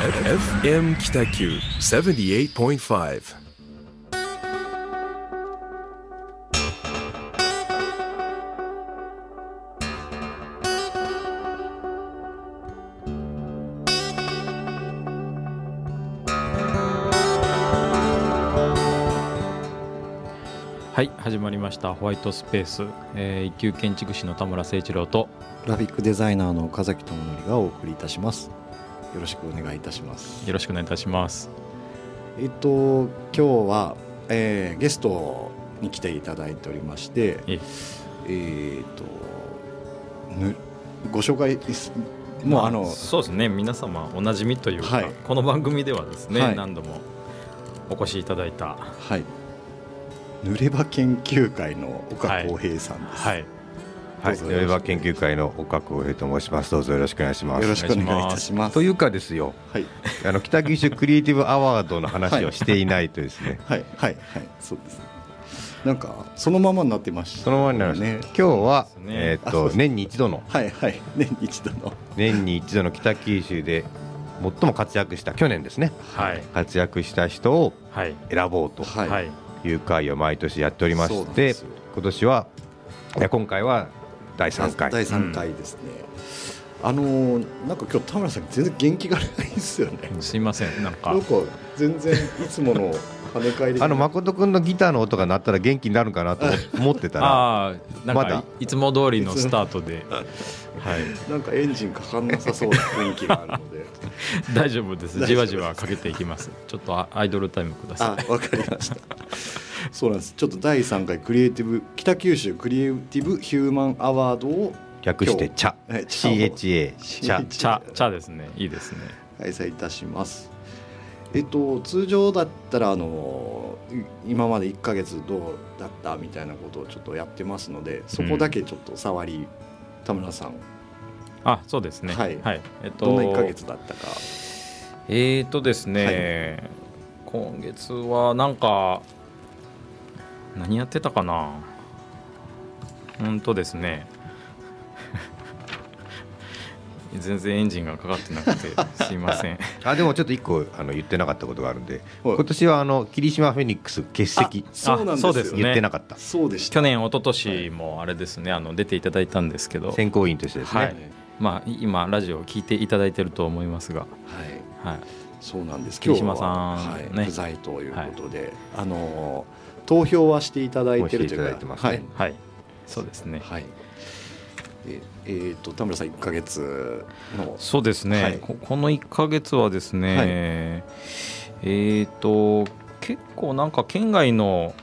FM 北九78.5はい始まりました。ホワイトスペース、えー、一級建築士の田村誠一郎と。グラフィックデザイナーの岡崎智則がお送りいたしますよろしくお願いいたします。よろしくお願いいたします。えっと今日は、えー、ゲストに来ていただいておりましてええ。ーっとぬご紹介ですもうまあのそうですね。皆様おなじみというか、はい。この番組ではですね、はい。何度もお越しいただいた。はい。濡れ場研究会の岡浩平さんです、はいはい、どうぞレバー研究会の岡久平と申します。どうぞよろしくお願いします。よろしくお願いいたします。というかですよ、はい。あの北九州クリエイティブアワードの話をしていないとですね、はい。はい。はい。そうですね。なんかそのままになってましたそのままになりました。ね。今日は、ね。えーっと年に一度のはい。はい。年に一度の。年に一度の北九州で最も活躍した去年ですね。はい。活躍した人をはい。選ぼうとはいはい。いう会を毎年やっておりましてそうなんですよ、今年はいや今回は第3回。第三回ですね、あのーなんか今日田村さん全然元気がないですよね。すいません。なんか。全然いつもの跳ね返りあの誠君のギターの音が鳴ったら元気になるかなと思ってたら、ああなんかまだ。いいつも通りのスタートで。はい。なんかエンジンかかんなさそうな雰囲気があるので。大丈夫です。大丈夫ですじわじわかけていきます。ちょっとアアイドルタイムください。あわかりました そうなんです。ちょっと第3回クリエイティブ北九州クリエイティブヒューマンアワードを略して「茶」CHA 茶茶茶ですね。いいですね。開催いたします。えっと通常だったらあのい今まで1ヶ月どうだったみたいなことをちょっとやってますのでそこだけちょっと触り、田村さん。あそうですね。はい。えっとどんな1ヶ月だったか。えーとですね、今月はなんか何やってたかな？うんとですね。全然エンジンがかかってなくてすいません。あでもちょっと一個あの言ってなかったことがあるんで、はい。今年はあの霧島フェニックス欠席。あそうなんですね。言ってなかった、そうでした。去年一昨年もあれですね。あの出ていただいたんですけど。選考委員としてですね、はい。まあ今ラジオを聞いていただいてると思いますが、はい。はい、そうなんです。桐島さんはいね。不在ということで、あの投票はしていただいてるというか。いてますね。はい、そうですね。はい、はいええーと田村さん1ヶ月の。そうですね、はい。ここの1か月はですね、はい。えー、と結構なんか県外の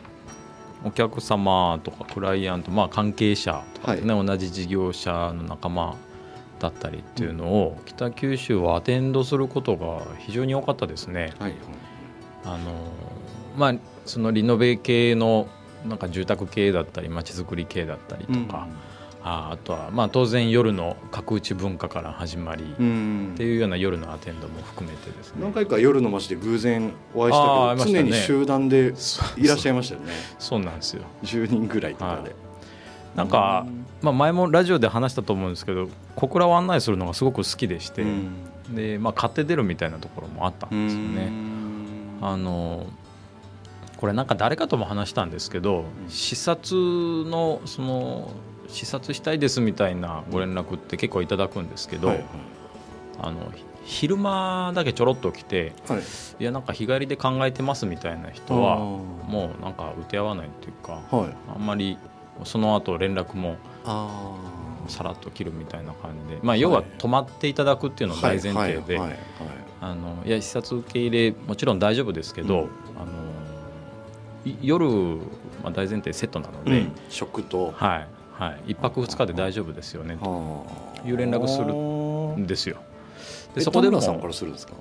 お客様とかクライアント、まあ、関係者とかですね、同じ事業者の仲間だったりっていうのを、北九州はアテンドすることが非常に多かったですね。はい。あのまあ、そのリノベ系のなんか住宅系だったりまちづくり系だったりとか、ああとはまあ当然夜の角打ち文化から始まり、うん。っていうような夜のアテンドも含めてですね。何回か夜の街で偶然お会いしたけど、常に集団でいらっしゃいましたよね。そうなんですよ。10人ぐらいとかで、はい。なんか、まあ、前もラジオで話したと思うんですけど小倉を案内するのがすごく好きでして、うん。でまあ、買って出るみたいなところもあったんですよね。あのこれなんか誰かとも話したんですけど、視察のその視察したいですみたいなご連絡って結構いただくんですけど、はいあの昼間だけちょろっと来てはい。いやなんか日帰りで考えてますみたいな人はもうなんか打て合わないっていうかはい。あんまりその後連絡もあさらっと切るみたいな感じで、まあ、要は泊まっていただくっていうのが大前提ではいや視察受け入れもちろん大丈夫ですけど、うん夜、まあ、大前提セットなので、うん。食と。はいはい、1泊2日で大丈夫ですよね。とはあ。いう連絡するるんですよ。ででそこでも。さんからするんですか？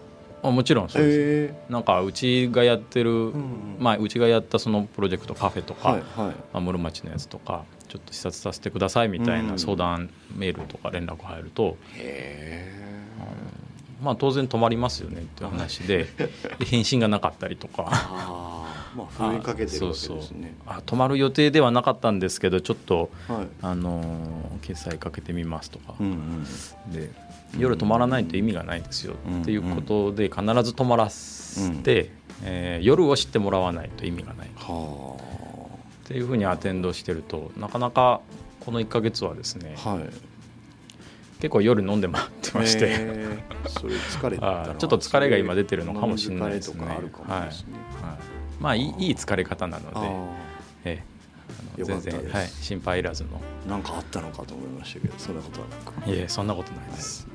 あもちろんそうです、へなんかうちがやってる、えまあ、うちがやったそのプロジェクトカフェとか、はいはい。まあ、室町のやつとかちょっと視察させてくださいみたいな相談メールとか連絡入ると、へまあ、当然泊まりますよねっていう話で で返信がなかったりとか。あまあ風にかけてるわけですね。あ泊まる予定ではなかったんですけどちょっとはい。あのー決済かけてみますとか、うんうんで夜泊まらないと意味がないですようんっていうことで必ず泊まらせて、えー夜を知ってもらわないと意味がない。はっていうふうにアテンドしてるとなかなかこの1か月はですねあはい。結構夜飲んで回ってまして、へーそれ疲れ ちょっと疲れが今出てるのかもしれないですね。飲む疲れとかあるかもですね。はい、まあいいいい疲れ方なので、あええ。全然、はい、心配いらずの。ーなんかあったのかと思いましたけどそんなことはなく。いえそんなことないです。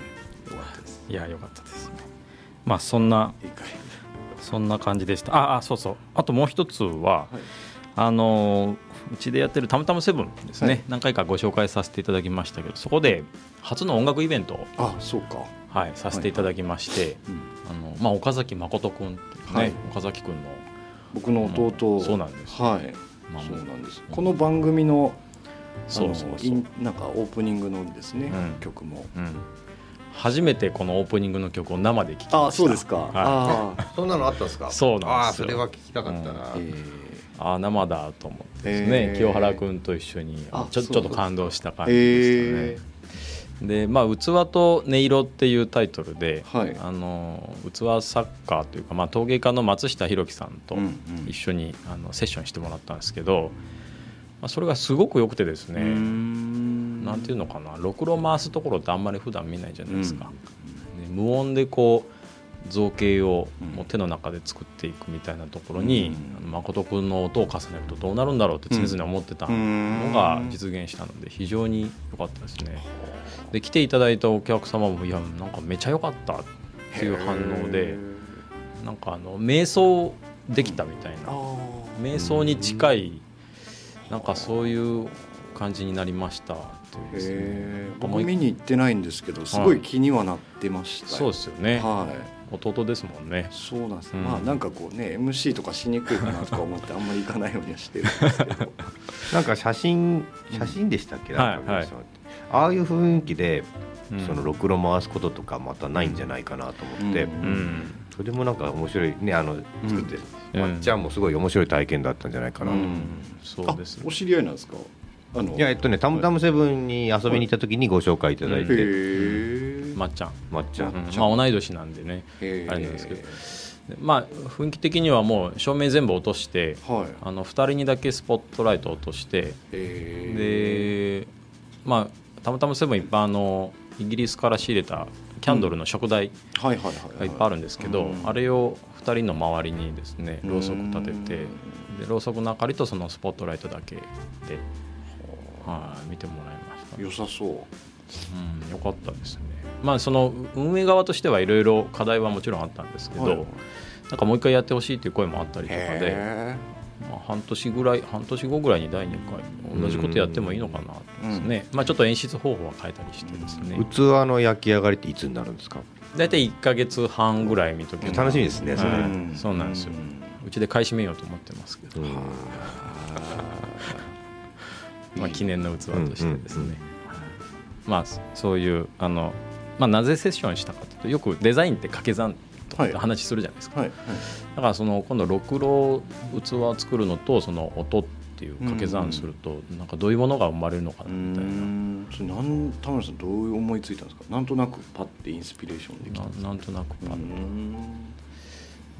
よかったです。いやよかったですね。まあそんなそんな感じでした。ああそうそう。あともう一つは、はい。あのうちでやってる「たむたむセブン」ですね、はい。何回かご紹介させていただきましたけどそこで初の音楽イベントを、あそうか。はい、させていただきまして、うんあのまあ、岡崎誠君っていうね、はい。岡崎君の、僕の弟。そうなんですはい。まあそうなんです。この番組のそうそうそなんかオープニングのですねうん。曲も。うん、初めてこのオープニングの曲を生で聴きました。あそうですか。あー。そんなのあったんですか？そうなんですよ。ああそれは聞きたかったな、えああ生だと思ってですね、えー。清原君と一緒にあちょちょっと感動した感じでしたね。でまあ「器と音色」っていうタイトルで、はい。あの器作家というか、まあ、陶芸家の松下弘樹さんとうんうん。一緒にあのセッションしてもらったんですけど、まあ、それがすごく良くてですね、ん。なんていうのかなろくろ回すところってあんまり普段見ないじゃないですか。で無音でこう造形をもう手の中で作っていくみたいなところに、うん誠君の音を重ねるとどうなるんだろうって常々思ってたのが実現したので非常に良かったですね。で来ていただいたお客様もいやなんかめちゃ良かったっていう反応でなんかあの瞑想できたみたいな。瞑想に近いなんかそういう感じになりましたっていうね。僕見に行ってないんですけどすごい気にはなってましたよ。そうですよね、はい。弟ですもんね。そうなんです、うん。まあなんかこうね MC とかしにくいかなとか思ってあんまり行かないようにはしてるんですけどなんか写真写真でしたっけ、うんはいはいああいう雰囲気で、うん。そのろくろ回すこととかまたないんじゃないかなと思って、うん。うん。それもなんか面白いねあの作って、うん。まっちゃんもすごい面白い体験だったんじゃないかなと、うん。いそうです。あお知り合いなんですか？あのやえっとね「たむたむセブン」に遊びに行った時にご紹介いただいへて、えまっちゃん、まっちゃん、うん。まあ同い年なんでね。あれなんですけど。でまあ雰囲気的にはもう照明全部落としてはい。あの2人にだけスポットライト落としてへでまあたまたまセブンいっぱいあのイギリスから仕入れたキャンドルの食材がいっぱいあるんですけど、うん。あれを2人の周りにですねろうそく立ててうんでろうそくの明かりとそのスポットライトだけで、はい、見てもらいました、良さそう。うん、よかったですね。まあその運営側としてはいろいろ課題はもちろんあったんですけど、なんかもう一回やってほしいという声もあったりとかで、へまあ、半年ぐらい半年後ぐらいに第2回同じことやってもいいのかなですね、まあ、ちょっと演出方法は変えたりしてですね、器の焼き上がりっていつになるんですか？大体1か月半ぐらい見とき楽しみですねそれ、はい。うん。そうなんですよ。うちで買い占めようと思ってますけど、うん。まあ、記念の器としてですね、うんうんまあそういうあの、まあ、なぜセッションしたかというとよくデザインって掛け算とかって話するじゃないですか、はい。はいだからその今度ろくろ器を作るのとその音っていう掛け算すると、なんかどういうものが生まれるのかうなみたいな。ん。それなん田村さんどう思いついたんですか？なんとなくパッてインスピレーションできたんですか？ななんとなくパッと、うん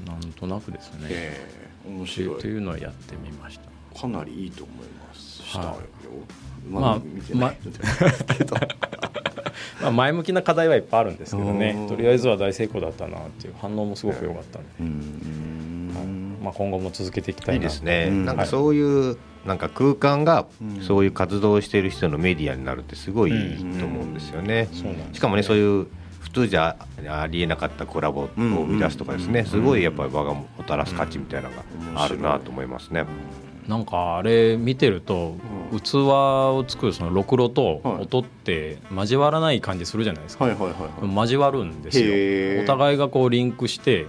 なんとなくですね、ええ面白い。いうのをやってみました。かなりいいと思います。したよ、はい。ままあだ見てないけど。まあ、前向きな課題はいっぱいあるんですけどね。うん。とりあえずは大成功だったなっていう反応もすごく良かったんで、うん。まあ、今後も続けていきたいですね、うんなんかそういうなんか空間がうんそういう活動をしている人のメディアになるってすごいいいと思うんですよね、しかもねそういう普通じゃありえなかったコラボを生み出すとかですね、うん。すごいやっぱり場がもたらす価値みたいなのがあるなと思いますね、なんかあれ見てると、うん。器を作るそのろくろとはい。音って交わらない感じするじゃないですか、はいはいはいはい。交わるんですよ。お互いがこうリンクして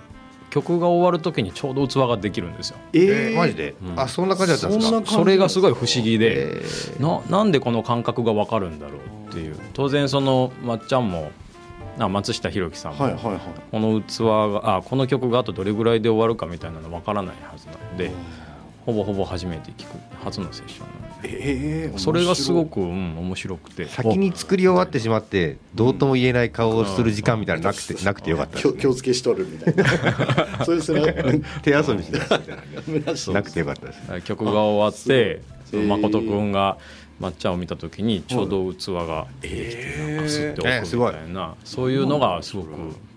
曲が終わる時にちょうど器ができるんですよ。えー。マジで、うん。あそんな感じだったんですか？それがすごい不思議で、えー。ななんでこの感覚が分かるんだろうっていう。当然そのまっちゃんもあ松下弘樹さんも、はいはいはい。この器があこの曲があとどれぐらいで終わるかみたいなの分からないはずなのでほぼほぼ初めて聞く初のセッションなんで。ええそれがすごく、うん、面白くて。先に作り終わってしまってどうとも言えない顔をする時間みたいなのなくてなくてよかったです、ね、気をつけしとるみたいな。それそれ手遊びしてたみたいな なくてよかったです。曲が終わって誠君が抹茶を見た時にちょうど器ができてなんかスッてえー置すごいくみたい。なそういうのがすごく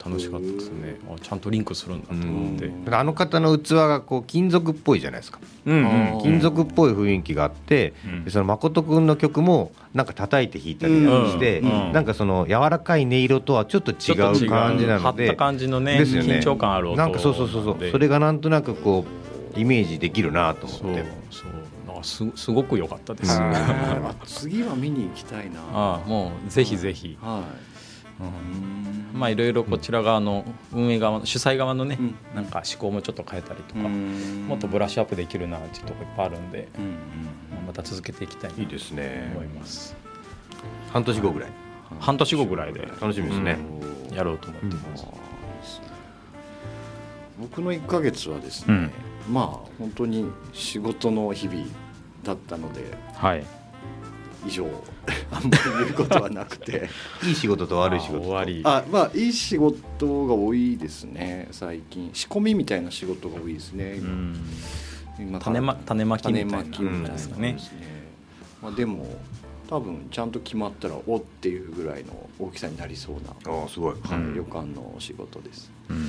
楽しかったですね。あちゃんとリンクするんだと思って。あの方の器がこう金属っぽいじゃないですか。うんうん。金属っぽい雰囲気があって、うん。でその誠くんの曲もなんか叩いて弾いたりして、うんうん。なんかその柔らかい音色とはちょっと違う感じなの張っでた感じのねですよね。緊張感ある音なんかそうそうそうそう。それがなんとなくこうイメージできるなと思って。そうすすごく良かったです、次は見に行きたいな。ああもうぜひぜひ、はい。うん。まあいろいろこちら側の運営側の主催側のね、うん。なんか思考もちょっと変えたりとか、うん。もっとブラッシュアップできるなっていうとこいっぱいあるんで、うん。うんまた続けていきたいないいですね。思います。半年後ぐらい。半年後ぐらいで楽しみですね、やろうと思ってます、僕の1ヶ月はですね、まあ本当に仕事の日々だったのではい。以上あんまり言うことはなくて。いい仕事と悪い仕事と。あまあいい仕事が多いですね最近。仕込みみたいな仕事が多いですね、うん。今種ま種まきみたいな。ですかね。ですね、まあ、でも多分ちゃんと決まったらおっていうぐらいの大きさになりそうな、ああすごい、はいうん。旅館の仕事です。うん。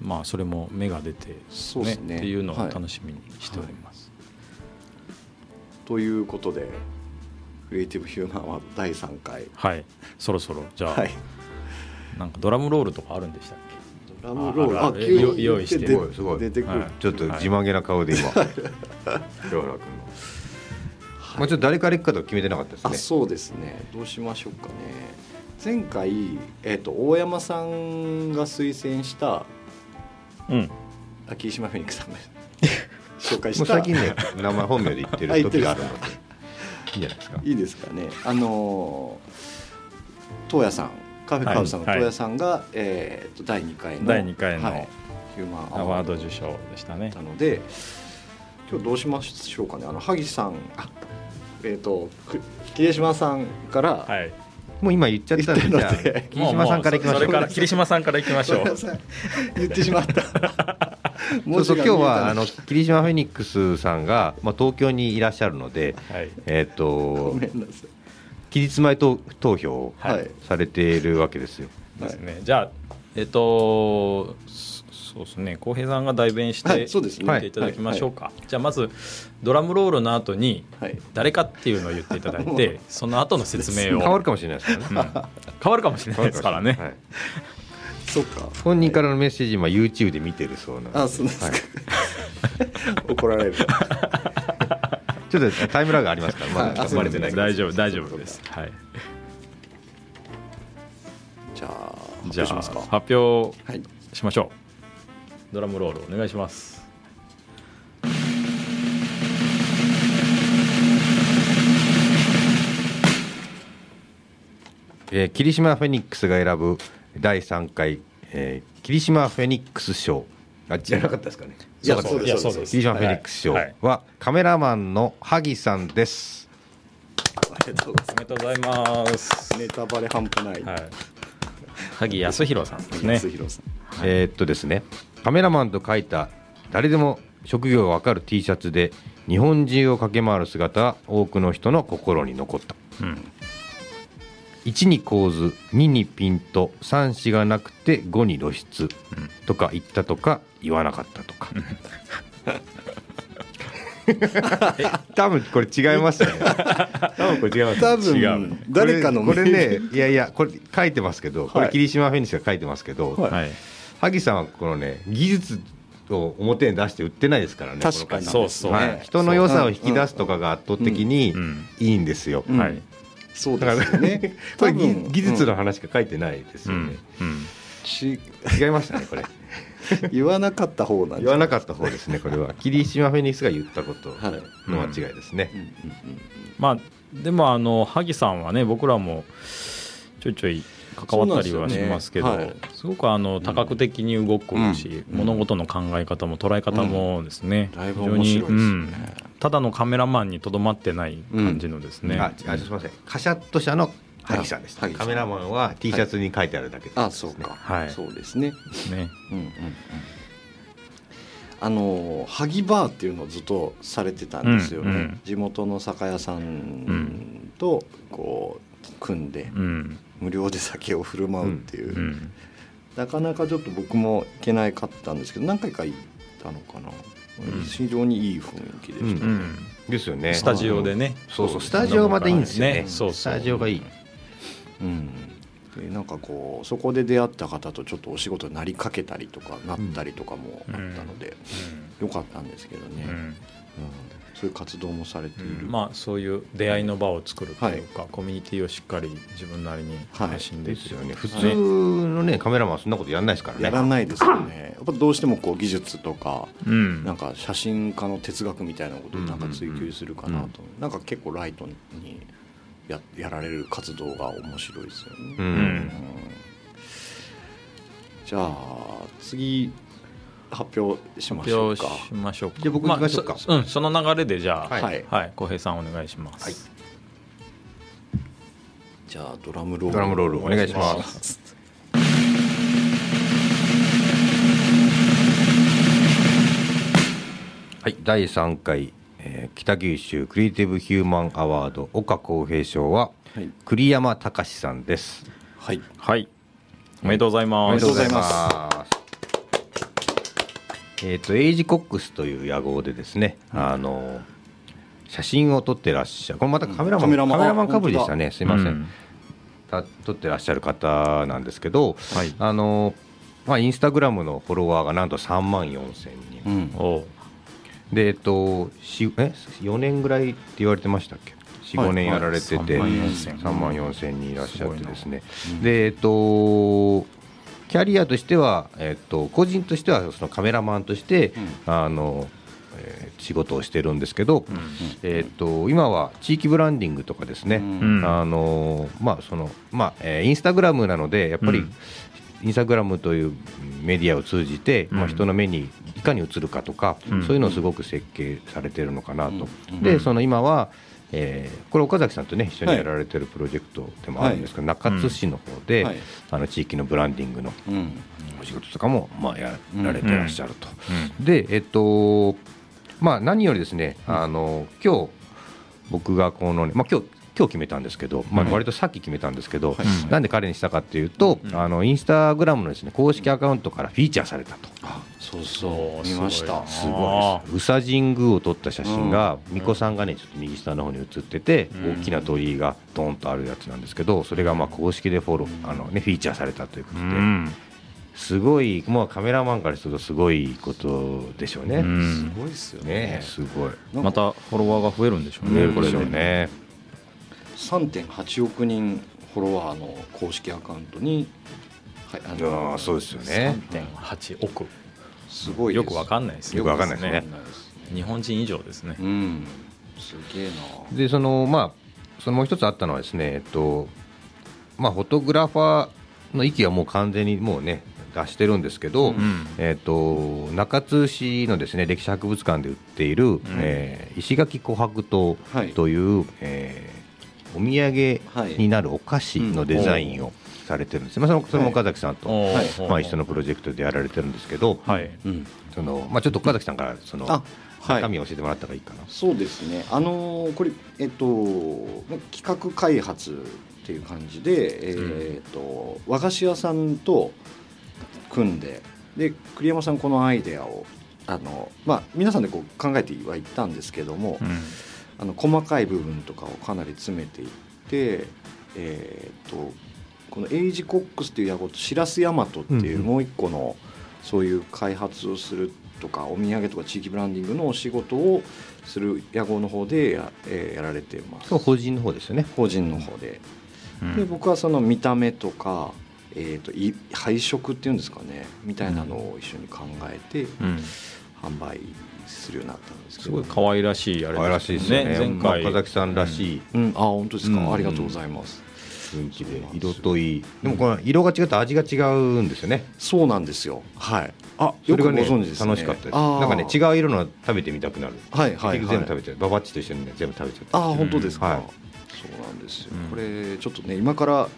まあそれも芽が出て、そうですね。っていうのをはい。楽しみにしております、ということでクリエイティブヒューマンは第3回。はい、そろそろじゃあ、はい。なんかドラムロールとかあるんでしたっドラムロール？ああ急によ用意して。出すごいすごい。出てくる、はい。ちょっと自慢げな顔で今。清原君の、まあ、ちょっと誰から行くかとか決めてなかったですね。あそうですね。どうしましょうかね。前回、えー、と大山さんが推薦したけうん。あ霧島フェニックスさんが紹介もした。う最近ね名前本名で言ってる時があるのでいいんじゃないですか。い。いですかね。あのー東野さんカフェカウさんのはい。東野さんが、えー、と第2回の第二回のはい。ヒューマンアワード。受賞でしたね。だったので今日どうしましょうかね。あの萩さんあえっ、とく桐島さんから、はい。もう今言っちゃったんで霧島さんから行きましょもうもうそれから霧島さんから行きましょう。言ってしまった そうそう今日はあの文霧島フェニックスさんが、まあ、東京にいらっしゃるので、はい。えっ、字が見えたごと期日前投投票をはいされているわけですよ。ですね、じゃあえっ、とそそうですね。浩平さんが代弁して、はいそうですね。言っていただきましょうか、じゃあまずドラムロールの後にはい。誰かっていうのを言っていただいて その後の説明を。変わるかもしれないですからね。うん。変わるかもしれないですからね、はいそっか。本人からのメッセージ今 YouTube で見てるそうなんで。あそうですか、はい。怒られる。ちょっとタイムラグありますから、まだ生まれてない大丈夫大丈夫です。はい。じゃあ発じゃあ表しますか。発表はいしましょう。ドラムロールお願いします。えー霧島フェニックスが選ぶ第3回、えー霧島フェニックス賞あじゃなかったですかね。いやそうですそうです。霧島フェニックス賞はカメラマンの萩さんです。ありがとうございおめでとうございます。ネタバレ半端ない、はい。萩康弘さんですね。安弘さん。えーっとですねカメラマンと書いた誰でも職業がわかる T シャツで日本中を駆け回る姿は多くの人の心に残った。うん1に構図2にピント3子がなくて5に露出とか言ったとか言わなかったとか。多分これ違いますね。多分これ違います。多違分う。誰かのこれこれねいやいやこれ書いてますけどこれはい霧島フェニックスが書いてますけど、はい。はい。萩さんはこのね技術を表に出して売ってないですからね確かに。そうそうはい、人の良さを引き出すとかが圧倒的にうん。いいんですよ、うん。はいそうですよね。これ技多分。技術の話しか書いてないですよね、うん。うん。ち違いましたねこれ。言わなかった方なん言わなかった方ですねこれは。霧島フェニックスが言ったことはい。の間違いですね、うん。うんうんまあでもあの萩さんはね僕らもちょいちょい関わったりはしますけどすよね。はい。すごくあの多角的に動くし、うん。物事の考え方も捉え方もですね、だいぶ非常に面白いですうん。ね。ただのカメラマンにとどまってない感じのですね、ああすみません。カシャッと社の萩さんでした。カメラマンは T シャツに書いてあるだけです、あそうか、はい。そうですね。ですね。うんうんうん。あの萩バーっていうのをずっとされてたんですよね。うんうん。地元の酒屋さんとこう組んでうん。無料で酒を振る舞うっていう、うん。なかなかちょっと僕も行けないかったんですけど何回か行ったのかな。ん。非常にいい雰囲気でした。ね。うん。ですよね。スタジオでね、そうそう。スタジオまたいいんですよねね。そうそう。スタジオがいい。うん、でなんかこうそこで出会った方とちょっとお仕事になりかけたりとかなったりとかもあったので、よかったんですけどね、うん。うん。そういう活動もされている、うん。まあそういう出会いの場を作るというか、コミュニティをしっかり自分なりに発信できる、ですよね。普通のねカメラマンはそんなことやんないですからね。やらないですよね。やっぱどうしてもこう技術とかうん。なんか写真家の哲学みたいなことをなんか追求するかなと、うん。なんか結構ライトにややられる活動が面白いですよね、ううん。うん。じゃあ次発表しましょうか。しましょうか。じゃあ僕行きましょうか。あそうんその流れでじゃあはい。はい。はい浩平さんお願いします、はい。じゃあドラムロール。ドラムロールお願いします。はい。第3回、えー北九州クリエイティブヒューマンアワード岡公平賞ははい、栗山隆さんです。はい、はい。おめでとうございます。おめでとうございまます。えっ、とエイジコックスという野号でですね、あの写真を撮ってらっしゃる。これまたカメラマン、カメラマンカメラマンあかぶりでしたね。すいません、うんた撮ってらっしゃる方なんですけど、はい。あのまあ、インスタグラムのフォロワーがなんと3万4千人、うん、でえっとしえ4年ぐらいって言われてましたっけ？はい。45年やられてて、はい。3万4000 3万4千人いらっしゃってですね。すごいな。でえっとキャリアとしては、えっと、個人としてはそのカメラマンとして、あのえー仕事をしてるんですけど、うん。えっと今は地域ブランディングとかですね、うん。あのまあそのまあえーインスタグラムなのでやっぱり、うんインスタグラムというメディアを通じて、まあ、うん人の目にいかに映るかとか、うん。そういうのをすごく設計されてるのかなと、うん。でその今は、えーこれ岡崎さんとね一緒にやられてるプロジェクトでもあるんですけど、中津市の方で、はい。あの地域のブランディングのうん。お仕事とかも、まあ、やられてらっしゃると。うん。でえっとまあ何よりですね、あの今日僕がこのね、まあ、今日今日決めたんですけど、まあ、割とさっき決めたんですけど、はい。なんで彼にしたかっていうと、うん。あのインスタグラムのですね公式アカウントからフィーチャーされたと。あそうそそうう見ました。すすごあいです。宇佐神宮を撮った写真がうん。巫女さんがねちょっと右下の方に写ってて、うん。大きな鳥居がドーンとあるやつなんですけどそれがまあ公式でフォローあの、ね、フィーチャーされたということで、うん。すごいもうカメラマンからするとすごいことでしょうね。うん。すごいですよね。ねすごい。またフォロワーが増えるんでしょうね、これで。ね。3.8億人フォロワーの公式アカウントに、はい、ああーそうですよね。3.8億すごいよくわかんんないですよくわかんないですね。日本人以上ですね。うん。すげえな。でそのまあそのもう一つあったのはですねえっとまあフォトグラファーの域はもう完全にもうね出してるんですけど、うん。えっと中津市のですね歴史博物館で売っている、えー石垣琥珀糖はいとい。う、えーお土産になるお菓子のデザインをされてるんです、まあ、そのそれも岡崎さんと、まあ、一緒のプロジェクトでやられてるんですけど、そのまあ、ちょっと岡崎さんからその中身を教えてもらった方がいいかな。そうですね。あのーこれえっとま企画開発っていう感じで、えーっと和菓子屋さんと組んでで栗山さんこのアイデアをあの、まあ、皆さんでこう考えてはいったんですけども、うんあの細かい部分とかをかなり詰めていって、えー、とこのエイジコックスっていう野号とシラスヤマトっていうもう一個のそういう開発をするとかお土産とか地域ブランディングのお仕事をする野号の方でや,、えーやられてます。そう法人の方ですよね。法人の方で。うん。で僕はその見た目とか、えー、とい配色っていうんですかねみたいなのを一緒に考えてうん。販売するようになったんですけすど、ごい可愛らしいあれ可愛らしいですよね。前回。まあ岡崎さんらしい。うん、あ本当ですか、うん。ありがとうございます。雰囲気で色といい。でもこの色が違って味が違うんですよね。そうなんですよ。はい。あよくごそれがね存知ですね。楽しかったです。なんかね違う色の食べてみたくなる。はいはいはい。結局全部食べちゃう。ババッチと一緒にね全部食べちゃった。ああ本当ですか、はい。そうなんですよ、うん。これちょっとね今から、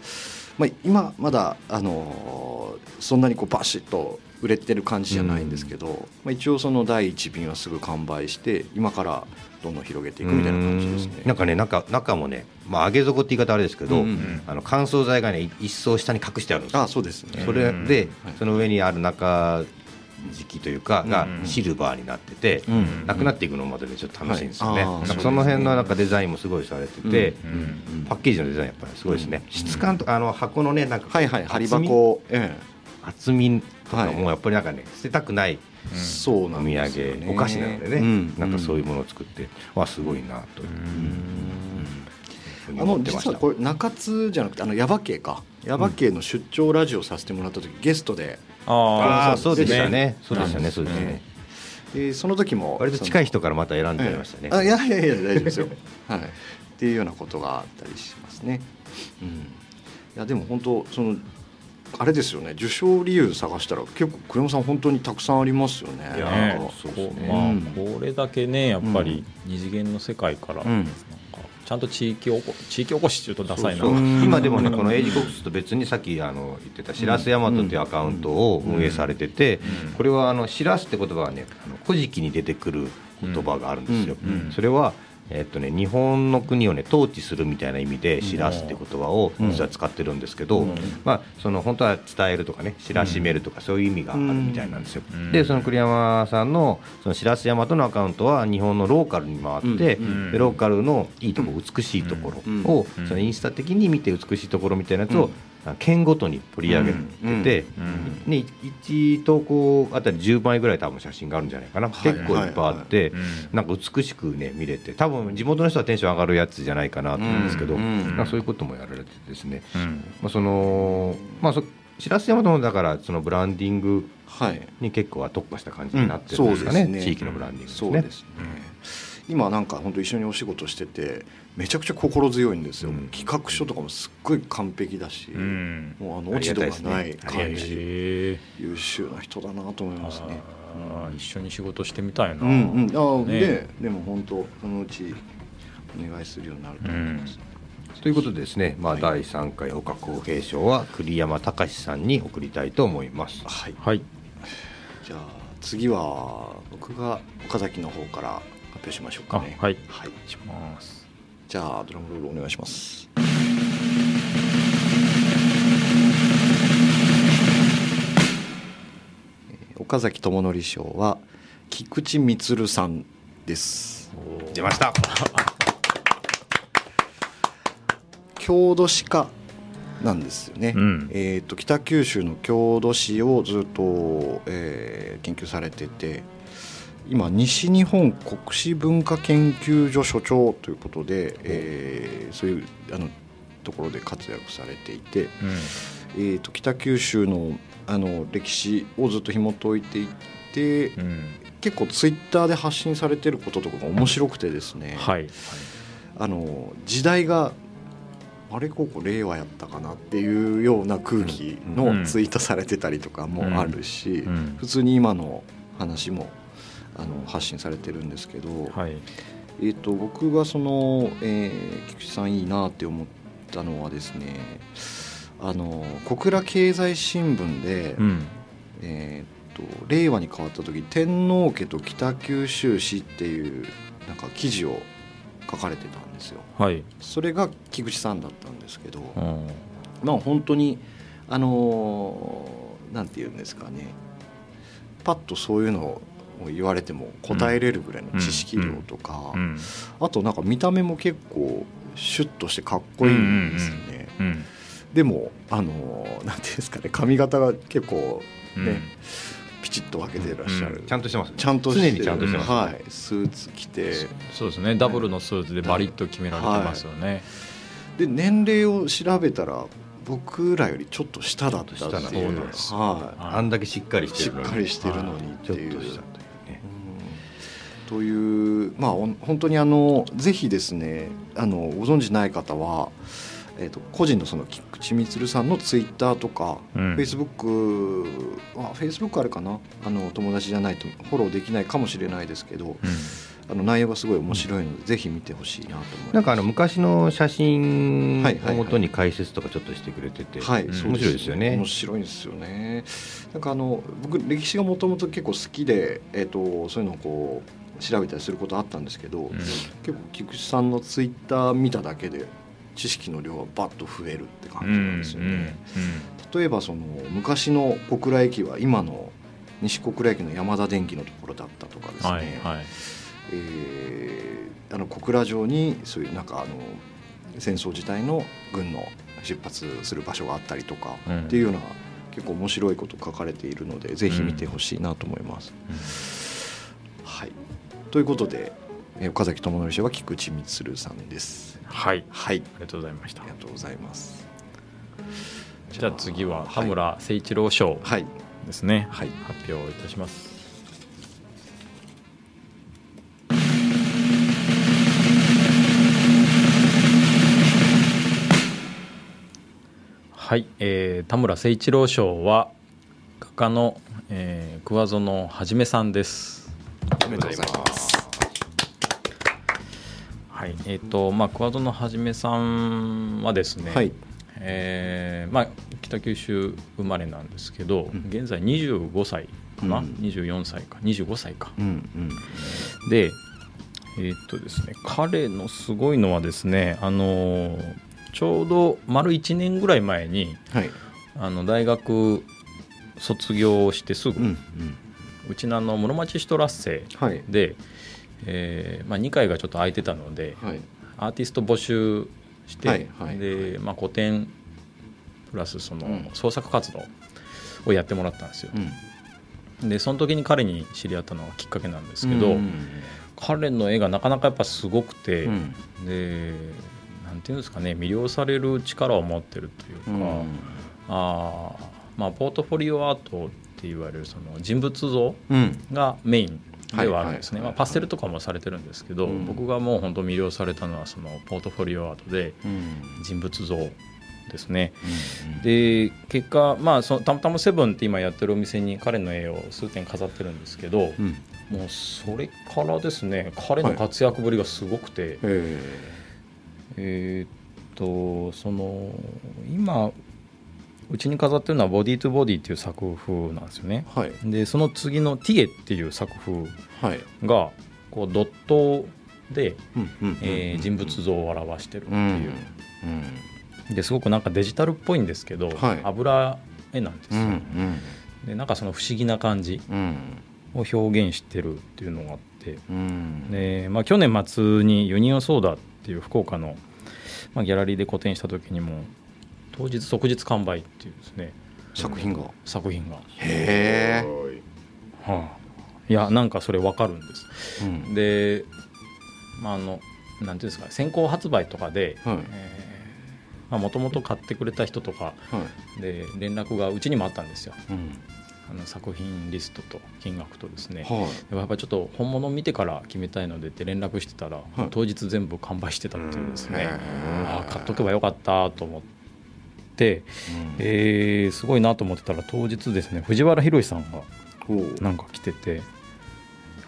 まあ、今まだあのーそんなにこうバシッと売れてる感じじゃないんですけど、まあ、一応その第一便はすぐ完売して今からどんどん広げていくみたいな感じですね。うん。なんかね中中もねまあ揚げ底って言い方あれですけど、うんうん。あの乾燥剤がねい一層下に隠してあるんですよ。あそうですね。それで、はい。その上にある中敷きというかがうんシルバーになってて、うんなくなっていくのまでねちょっと楽しいんですよね、はいその辺のなんかデザインもすごいされてて、うんうんパッケージのデザインやっぱりすごいですね、質感とかあの箱のねなんかはいはい。針厚み箱。え。厚みとかはいもやっぱりなんかね捨てたくないえそうなお土んですよ、ね、産お菓子なのでね、うん。なんかそういうものを作ってわすごいなと。あの実はこれ中津じゃなくてあの耶馬渓か。耶馬渓の出張ラジオさせてもらった時ゲストであああそでしそううでしたたねね。そうでしたねそうでしたねでその時も割と近い人人からまた選んでましたね、あいやいやいや大丈夫ですよ。はい。っていうようなことがあったりしますね。うん。いやでも本当そのあれですよね。受賞理由探したら結構栗山さん本当にたくさんありますよね。いやねなんか。そうですね。こまあうん。これだけねやっぱり二次元の世界からうん。なんかちゃんと地域おこ地域おこしっていうとダサいな。そうそう。うん。今でもねこのエイジコックスと別にさっきあの言ってたしらすヤマトっていうアカウントを運営されててうん。これはあのしらすって言葉はねあの古事記に出てくる言葉があるんですよ。それはえっとね日本の国をね統治するみたいな意味でしらすって言葉を実は使ってるんですけどうん。まあその本当は伝えるとかね知らしめるとかそういう意味があるみたいなんですよ。うん。でその栗山さんのそのしらすヤマトのアカウントは日本のローカルに回ってうん。でローカルのいいところ美しいところをうん。そのインスタ的に見て美しいところみたいなやつをうん県ごとに取り上げててうんね1投稿あたり10枚ぐらい多分写真があるんじゃないかな。はい結構いっぱいあってうん。なんか美しくね見れて。多分地元の人はテンション上がるやつじゃないかなと思うんですけどそういうこともやられてですね。うん。まあそのまあそしらす山のだからそのブランディングはい。に結構は特化した感じになってるんですかね,、地域のブランディングですね。そうですね。今なんか本当一緒にお仕事しててめちゃくちゃ心強いんですよ、うん。企画書とかもすっごい完璧だし、うん。もうあの落ち度がない感じ、へえ。優秀な人だなと思いますね。あー一緒に仕事してみたいな。うんうん、ああ、ね。ででも本当そのうちお願いするようになると思います。ということでですね、まあ、はい。第3回岡公平賞は栗山隆さんに送りたいと思います。はい、はい。じゃあ次は僕が岡崎の方から発表しましょうかね。あはい。はい、しますじゃあドラムロールお願いします。えー岡崎智則賞は菊池充さんです。出ました 郷土史家なんですよね。うんえっ、と北九州の郷土史をずっと、えー研究されてて。今西日本国史文化研究所所長ということで、えーそういうあのところで活躍されていて、えー、と北九州のあの歴史をずっと紐解いていって、うん。うん結構ツイッターで発信されてることとかが面白くてですね、はい。あの時代があれここ令和やったかなっていうような空気うん。のツイートされてたりとかもあるし、うん。普通に今の話もあの発信されてるんですけど、はい。えー、と僕がその、えー菊池さんいいなって思ったのはですねあの小倉経済新聞で、うん。えー、と令和に変わった時天皇家と北九州市っていうなんか記事を書かれてたんですよ。はい。それが菊池さんだったんですけど、うん。まあ本当にあのーなんて言うんですかねパッとそういうのを言われても答えれるぐらいの知識量とか、うんあとなんか見た目も結構シュッとしてかっこいいんですよね、うんでもあのーなんていうんですかね髪型が結構うん。ね、ピチッと分けていらっしゃる、ちゃんとしてますちゃんとして常にちゃんとしてます、はい、スーツ着て。そうですね。ダブルのスーツでバリッと決められてますよね、で年齢を調べたら僕らよりちょっと下だったっていう。なんですはい。あんだけしっかりしてるのに。しっかりしてるのにっていう。というまあ本当にあのぜひですねあのご存知ない方は、えー、と個人のその菊池充さんのツイッターとか、うん。フェイスブックあフェイスブックあるかな？あの友達じゃないとフォローできないかもしれないですけど、うん。あの内容がすごい面白いので、ぜひ見てほしいなと思います。なんかあの昔の写真をもとに解説とかちょっとしてくれてて、はい、うんそう面白いですよね。面白いですよね。なんかあの僕歴史がもともと結構好きで、えっ、とそういうのをこう調べたりすることあったんですけど、うん。結構菊池さんのツイッター見ただけで知識の量がバッと増えるって感じなんですよね。例えばその昔の小倉駅は今の西小倉駅の山田電機のところだったとかですね。はいはい。えーあの小倉城にそういうなんかあの戦争時代の軍の出発する場所があったりとか、うん。っていうような結構面白いこと書かれているのでぜひ見てほしいなと思います。はい、ということでえー岡崎智則氏は菊池充さんです。はい。はい、ありがとうございました。ありがとうございます。じゃあ次は田はい。村誠一郎賞はい、ですね、はい。発表いたします。はい、えー田村誠一郎賞は画家の、えー、桑園はじめさんですおめでとうございます。はいえっ、とまあ桑園はじめさんはですね、はい、えーまあ、北九州生まれなんですけど、うん。現在25歳かな、うん。24歳か？25歳か。うんうん。でえーっとですね彼のすごいのはですねあのーちょうど丸1年ぐらい前にはい、あの大学卒業してすぐ、ううんうん、ちのあの室町シュトラッセはい、で、えーまあ、2回がちょっと空いてたので、はい、アーティスト募集して、はいはいで、まあ、古典プラスそのうん。創作活動をやってもらったんですよ、うん、でその時に彼に知り合ったのがきっかけなんですけど、うん彼の絵がなかなかやっぱすごくて、うん。でなんていうんですかね魅了される力を持ってるというか、うん。あーまあ、ポートフォリオアートっていわれるその人物像うん。がメインではあるんですね、パステルとかもされてるんですけど、うん。僕がもう本当魅了されたのはそのポートフォリオアートでうん。人物像ですね。うんで結果まあそのたまたまセブンって今やってるお店に彼の絵を数点飾ってるんですけど、うん。もうそれからですね彼の活躍ぶりがすごくて、ええーっとその今うちに飾ってるのは「ボディ・トゥ・ボディ」っていう作風なんですよね。ーはい。でその次の「ティエ」っていう作風はい。がこうドットで、人物像を表してるってう。んいう、ですごくなんかデジタルっぽいんですけど、はい。油絵なんですよ、うんうん。でなんかその不思議な感じうん。を表現してるっていうのがあって。うん。で、まあ、去年末にユニオンソーダっていう福岡の、まあ、ギャラリーで個展した時にも当日即日完売っていうですね。作品が。作品が、へえ。はあ、いやなんかそれ分かるんです。うん。でまああのなんていうんですか先行発売とかではい。もともと買ってくれた人とかはい。で連絡がうちにもあったんですよ。うん。あの作品リストと金額とですね。はでもやっぱりちょっと本物を見てから決めたいのでって連絡してたら、はい。当日全部完売してたっていうですね、へああ買っとけばよかったと思って、えーすごいなと思ってたら当日ですね藤原宏さんがなんか来てて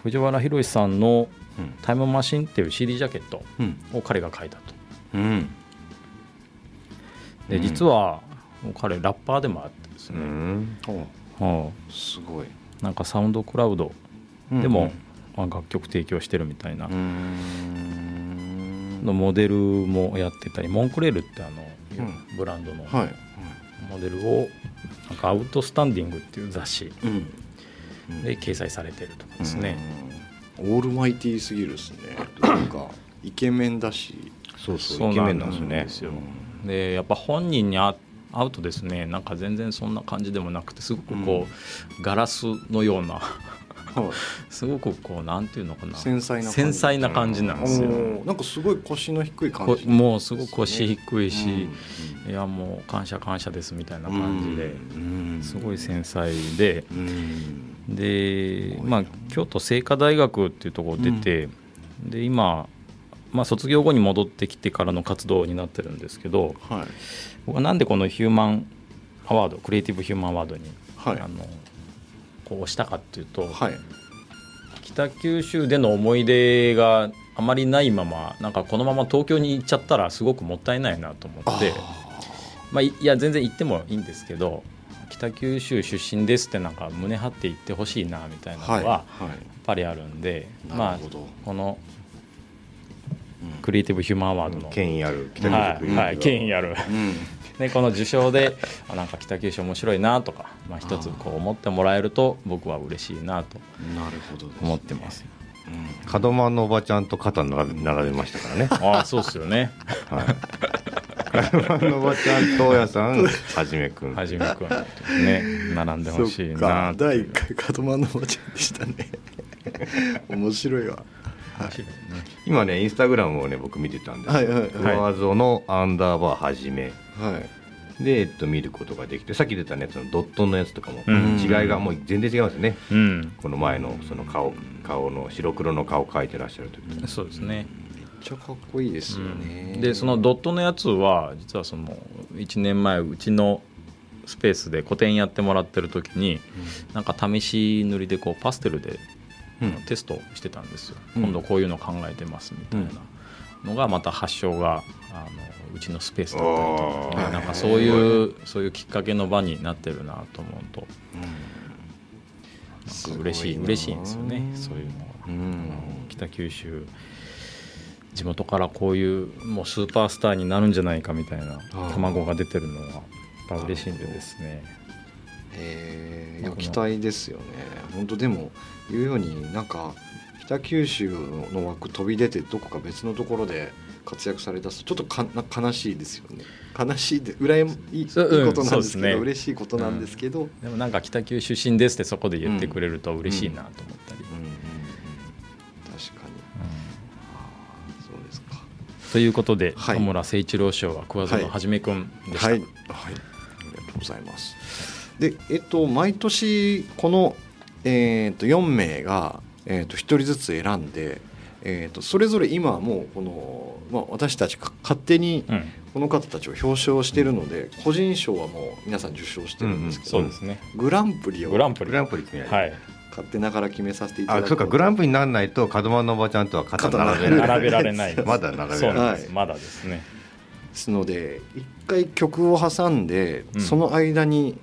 藤原宏さんのうん「タイムマシン」っていう CD ジャケットうん。を彼が書いたと。うん。でうん。実は彼ラッパーでもあってですうね、う。すごい。あなんかサウンドクラウドでもうん、まあ楽曲提供してるみたいなのモデルもやってたりモンクレールってあの、うん。ブランドのはい。モデルをなんかアウトスタンディングっていう雑誌。うん。で掲載されてるとかですね、うん。オールマイティーすぎるですね。なんか イケメンだし。そうそうそうイケメンなんですよね。なん。でやっぱ本人に会会うとですね。なんか全然そんな感じでもなくてすごくこう、ガラスのようなはい すごくこうなんていうのかな。繊細な感じ。繊細な感じなんですよ、なんかすごい腰の低い感こじもうすごく腰低いし、うんいやもう感謝感謝ですみたいな感じで、うん。すごい繊細で、うん。で、まあ、京都精華大学っていうところ出て、で今まあ、卒業後に戻ってきてからの活動になってるんですけどはい。僕はなんでこのヒューマンアワードクリエイティブヒューマンアワードに、はい。あのこうしたかっていうと、はい。北九州での思い出があまりないままなんかこのまま東京に行っちゃったらすごくもったいないなと思ってまあ、いいや全然行ってもいいんですけど北九州出身ですってなんか胸張って言ってほしいなみたいなのははいやはっぱりあるんで、いまあこのうん。クリエイティブヒューマンアワードの、権威ある北はい、九州クリエイティブはい、権威あるうんでこの受賞であなんか北九州面白いなとか、まあ、一つこう思ってもらえると僕は嬉しいなとなるほどですね。思ってます。うん。門真のおばちゃんと肩並べ並べましたからね。ああそうっすよね。はい。門真のおばちゃんと大家さんはじめくん。はじめくん。ね並んでほしいなか。第1回門真のおばちゃんでしたね。面白いわ。面白いね。今ねインスタグラムをね僕見てたんですはいはいはい。上園のアンダーバーはじめはい。で、えっと、見ることができてさっき出たねそのドットのやつとかもうん。違いがもう全然違いますよね。うん。この前のその顔顔の白黒の顔描いてらっしゃる時。そうですね。めっちゃかっこいいですよね、でそのドットのやつは実はその1年前うちのスペースで個展やってもらってる時になんか試し塗りでこうパステルであのテストしてたんですよ、うん。今度こういうの考えてますみたいなのがまた発祥があのうちのスペースだったりとかなんかそういうそういうきっかけの場になってるなと思うと。なんか嬉しい嬉しいんですよね。そういうのは。うん。北九州地元からこういうもうスーパースターになるんじゃないかみたいな卵が出てるのはやっぱ嬉しいんでですね。えー、いや期待ですよね。本当でも言うようになんか北九州の枠飛び出てどこか別のところで活躍されたちょっとかな悲しいですよね。悲しいで羨まいいことなんですけど、そうですね。嬉しいことなんですけど、でもなんか北九出身ですってそこで言ってくれると嬉しいなと思ったり、うん。うんうん確かに。そうですか。ということで、はい。田村誠一郎賞は桑園はじめくんでした、はい、はい、ありがとうございます。で、えっと、毎年この、えー、と4名が、えー、と1人ずつ選んで、えー、とそれぞれ今はもうこの、まあ、私たちか勝手にうん。この方たちを表彰しているので、個人賞はもう皆さん受賞してるんですけど、そうですね。グランプリをグランプリ。グランプリ決めないはい。勝手ながら決めさせていただくあそうかグランプリにならないと門真のおばちゃんとは肩並べ肩ない。並べられない。まだ並べられない。なんです、まだですね。ですので一回曲を挟んで、うん。その間に、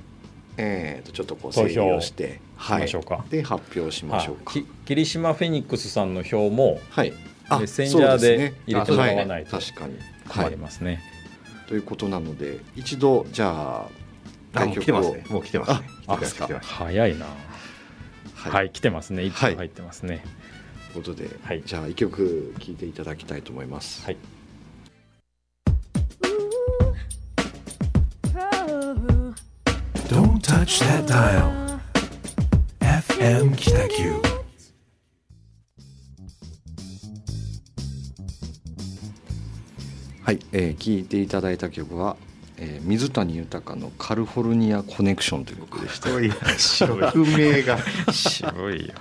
えー、とちょっとこう整理をして、しましょうかで発表しましょうか。霧島フェニックスさんの票もはい。メッセンジャーで入れてもらわないとね確かに。困はい。りますね、ということなので一度じゃああもう来てますねもう来てますね早いなははい、来てますね。一はい票入ってますね。ということで、はいじゃあ一曲聴いていただきたいと思います。はい。Touch that dial. FM Kitaku. はい、えー、聴いていただいた曲は、えー、水谷豊のカリフォルニアコネクションという曲でした。曲名が渋いよ。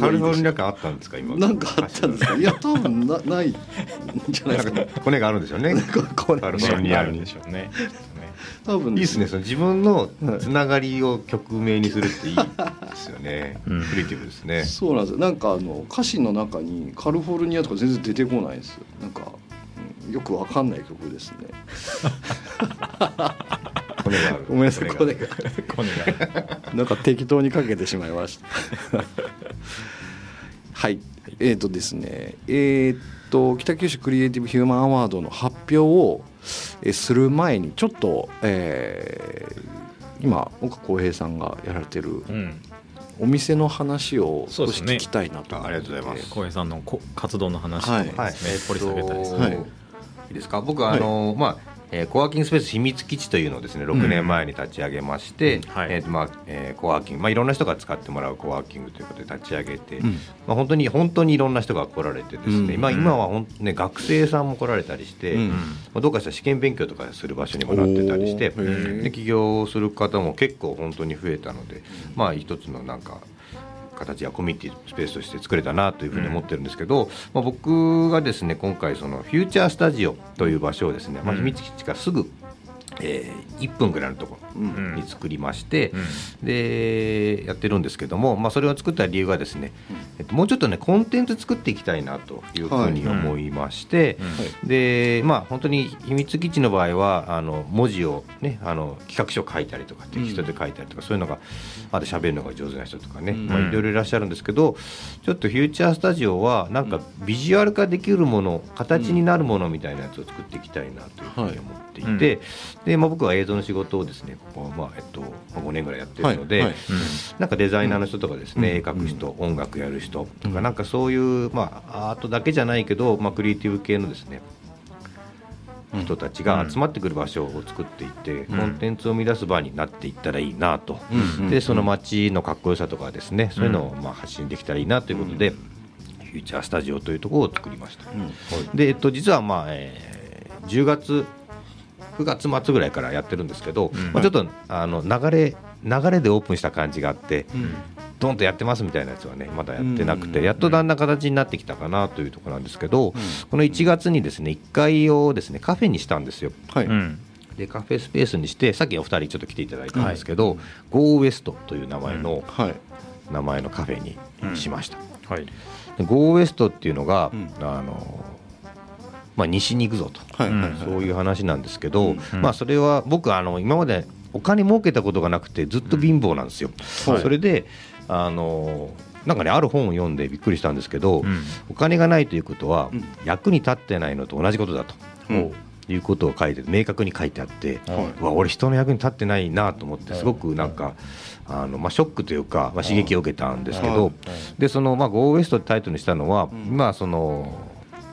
カリフォルニア感あったんですか今？なんかあったんですか？いや多分なないんじゃないですか？コネがあるんでしょうねコネカリフォルニアにあるんでしょうね。多分。いいですねその自分のつながりを曲名にするっていいですよね、うん。クリエイティブですね。そうなんですよ。なんかあの歌詞の中にカリフォルニアとか全然出てこないんですよ。なんか、うんよくわかんない曲ですね。コネがある。ごめんなさいこれがコネが。なんか適当にかけてしまいました。はい。えーとですね。えーと北九州クリエイティブ・ヒューマン・アワードの発表をえーする前にちょっと、えー今岡浩平さんがやられてるうん。お店の話を少しそうですね。聞きたいなと。思あありがとうございます。浩平さんのこ活動の話はい。とかですね、掘り下げたいですね。はい。い。いですか？僕はあの、まあえーコワーキングスペース秘密基地というのをですね6年前に立ち上げまして、はい。えまあえーコワーキング、まあ、いろんな人が使ってもらうコワーキングということで立ち上げて、うん。まあ、本当に本当にいろんな人が来られてですね、うん。まあ、今はほん、ね、学生さんも来られたりして、うん。まあ、どうかしたら試験勉強とかする場所にもなってたりしてで起業する方も結構本当に増えたので、まあ一つのなんか形やコミュニティスペースとして作れたなというふうに思ってるんですけど、まあ、僕がですね今回そのフューチャースタジオという場所をですね、まあ、秘密基地からすぐ、えー、1分ぐらいのところに作りまして、でやってるんですけども、まあ、それを作った理由がですね、えっと、もうちょっとねコンテンツ作っていきたいなというふうに思いまして、でまあ本当に秘密基地の場合はあの文字をねあの企画書書いたりとかテキストで書いたりとか、そういうのがあと喋るのが上手な人とかね、まあ、いろいろいらっしゃるんですけどちょっとフューチャースタジオはなんかビジュアル化できるもの形になるものみたいなやつを作っていきたいなというふうに思っていて、でまあ、僕は映像の仕事をですねここ、まあえっと、5年ぐらいやってるので、はいはい。なんかデザイナーの人とかですね、絵描く人、音楽やる人とか、なんかそういう、まあ、アートだけじゃないけど、まあ、クリエイティブ系のですね人たちが集まってくる場所を作っていって、コンテンツを生み出す場になっていったらいいなと、でその街のかっこよさとかですねそういうのをまあ発信できたらいいなということで、フューチャースタジオというところを作りました。で、えっと、実は、まあえー10月9月末ぐらいからやってるんですけど、まあ、ちょっとあの流れ流れでオープンした感じがあって、ドンとやってますみたいなやつはねまだやってなくて、やっとだんだん形になってきたかなというところなんですけど、この1月にですね1階をですねカフェにしたんですよ。はい。うん。でカフェスペースにしてさっきお二人ちょっと来ていただいたんですけど、ゴーウエストという名前の、はい。名前のカフェにしました。はい。でゴーウエストっていうのが、うん。あのまあ、西に行くぞと、そういう話なんですけど、うんまあ、それは僕あの今までお金儲けたことがなくてずっと貧乏なんですよ。はい。それであのなんかねある本を読んでびっくりしたんですけど、うん。お金がないということは、うん。役に立ってないのと同じことだと。うん。いうことを書いて明確に書いてあって、わ俺人の役に立ってないなと思ってすごくなんか、あのまあ、ショックというか、まあ、刺激を受けたんですけど、でその、まあ、ゴーウエストってタイトルにしたのは、ん。まあその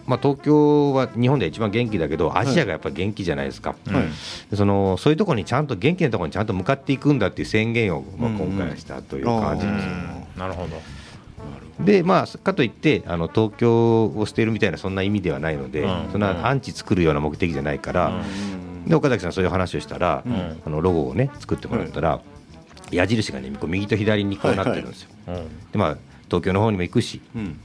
まあ、東京は日本で一番元気だけどアジアがやっぱり元気じゃないですか、はい。でそのそういうところにちゃんと元気なところにちゃんと向かっていくんだっていう宣言を、まあ、うんうん今回はしたという感じです。うん。なるほど。でまあ、かといってあの東京を捨てるみたいなそんな意味ではないので、うん。そん。なアンチ作るような目的じゃないから、で岡崎さんそういう話をしたら、ん。あのロゴをね作ってもらったら、矢印がねこう右と左にこうなってるんですよ。うんでまあ、東京の方にも行くしうん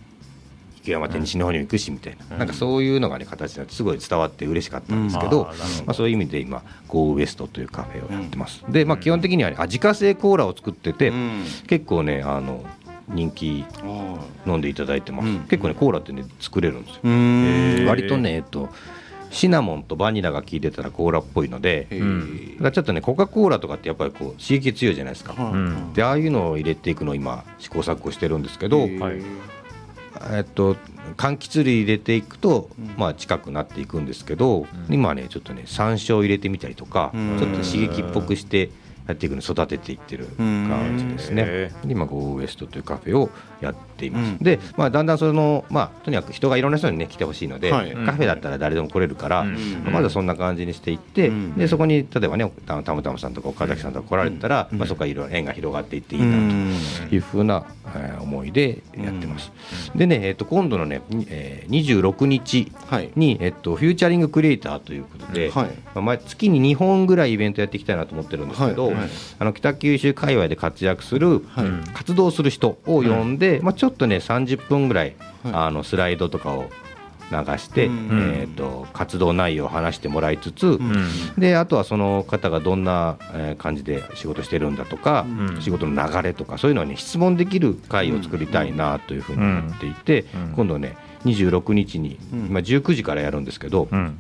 池山天西の方にも行くしみたいな,、なんかそういうのがね形になってすごい伝わって嬉しかったんですけど,、うん。まあ、そういう意味で今ゴーウエストというカフェをやってます、で、まあ、基本的には、ね、あ自家製コーラを作ってて、うん。結構ねあの人気あ飲んでいただいてます、うん。結構ねコーラってね作れるんですよ、割とねえっとシナモンとバニラが効いてたらコーラっぽいので、ちょっとねコカ・コーラとかってやっぱりこう刺激強いじゃないですか、でああいうのを入れていくのを今試行錯誤してるんですけど、えっと柑橘類入れていくと、うん。まあ近くなっていくんですけど、今ねちょっとね山椒入れてみたりとか、うん。ちょっと刺激っぽくしてやっていくのに育てていってる感じですね。今ゴーウエストというカフェをやっています。うん。で、まあだんだんそのまあとにかく人がいろんな人にね来てほしいので、はい。カフェだったら誰でも来れるから、うん。まずはそんな感じにしていって、うん。でそこに例えばねたたむたむさんとか岡崎さんとか来られたら、まあそこからいろいろ縁が広がっていっていいなと。うん。いうふうな、えー思いでやってます。でね、えっと今度のね、にえー、26日はい。に、えっとフューチャリングクリエイターということで、はい。まあ毎月に2本ぐらいイベントやっていきたいなと思ってるんですけど、はい。はい。あの北九州界隈で活躍する、はい。活動する人を呼んで、まあちょっとね30分ぐらい、はい。あのスライドとかを流して、うん。えっと活動内容を話してもらいつつ、うん。であとはその方がどんなえー感じで仕事してるんだとか、うん。仕事の流れとかそういうのをね質問できる会を作りたいなというふうに思っていて、うん。今度ね26日に、うん。今19時からやるんですけど、うん。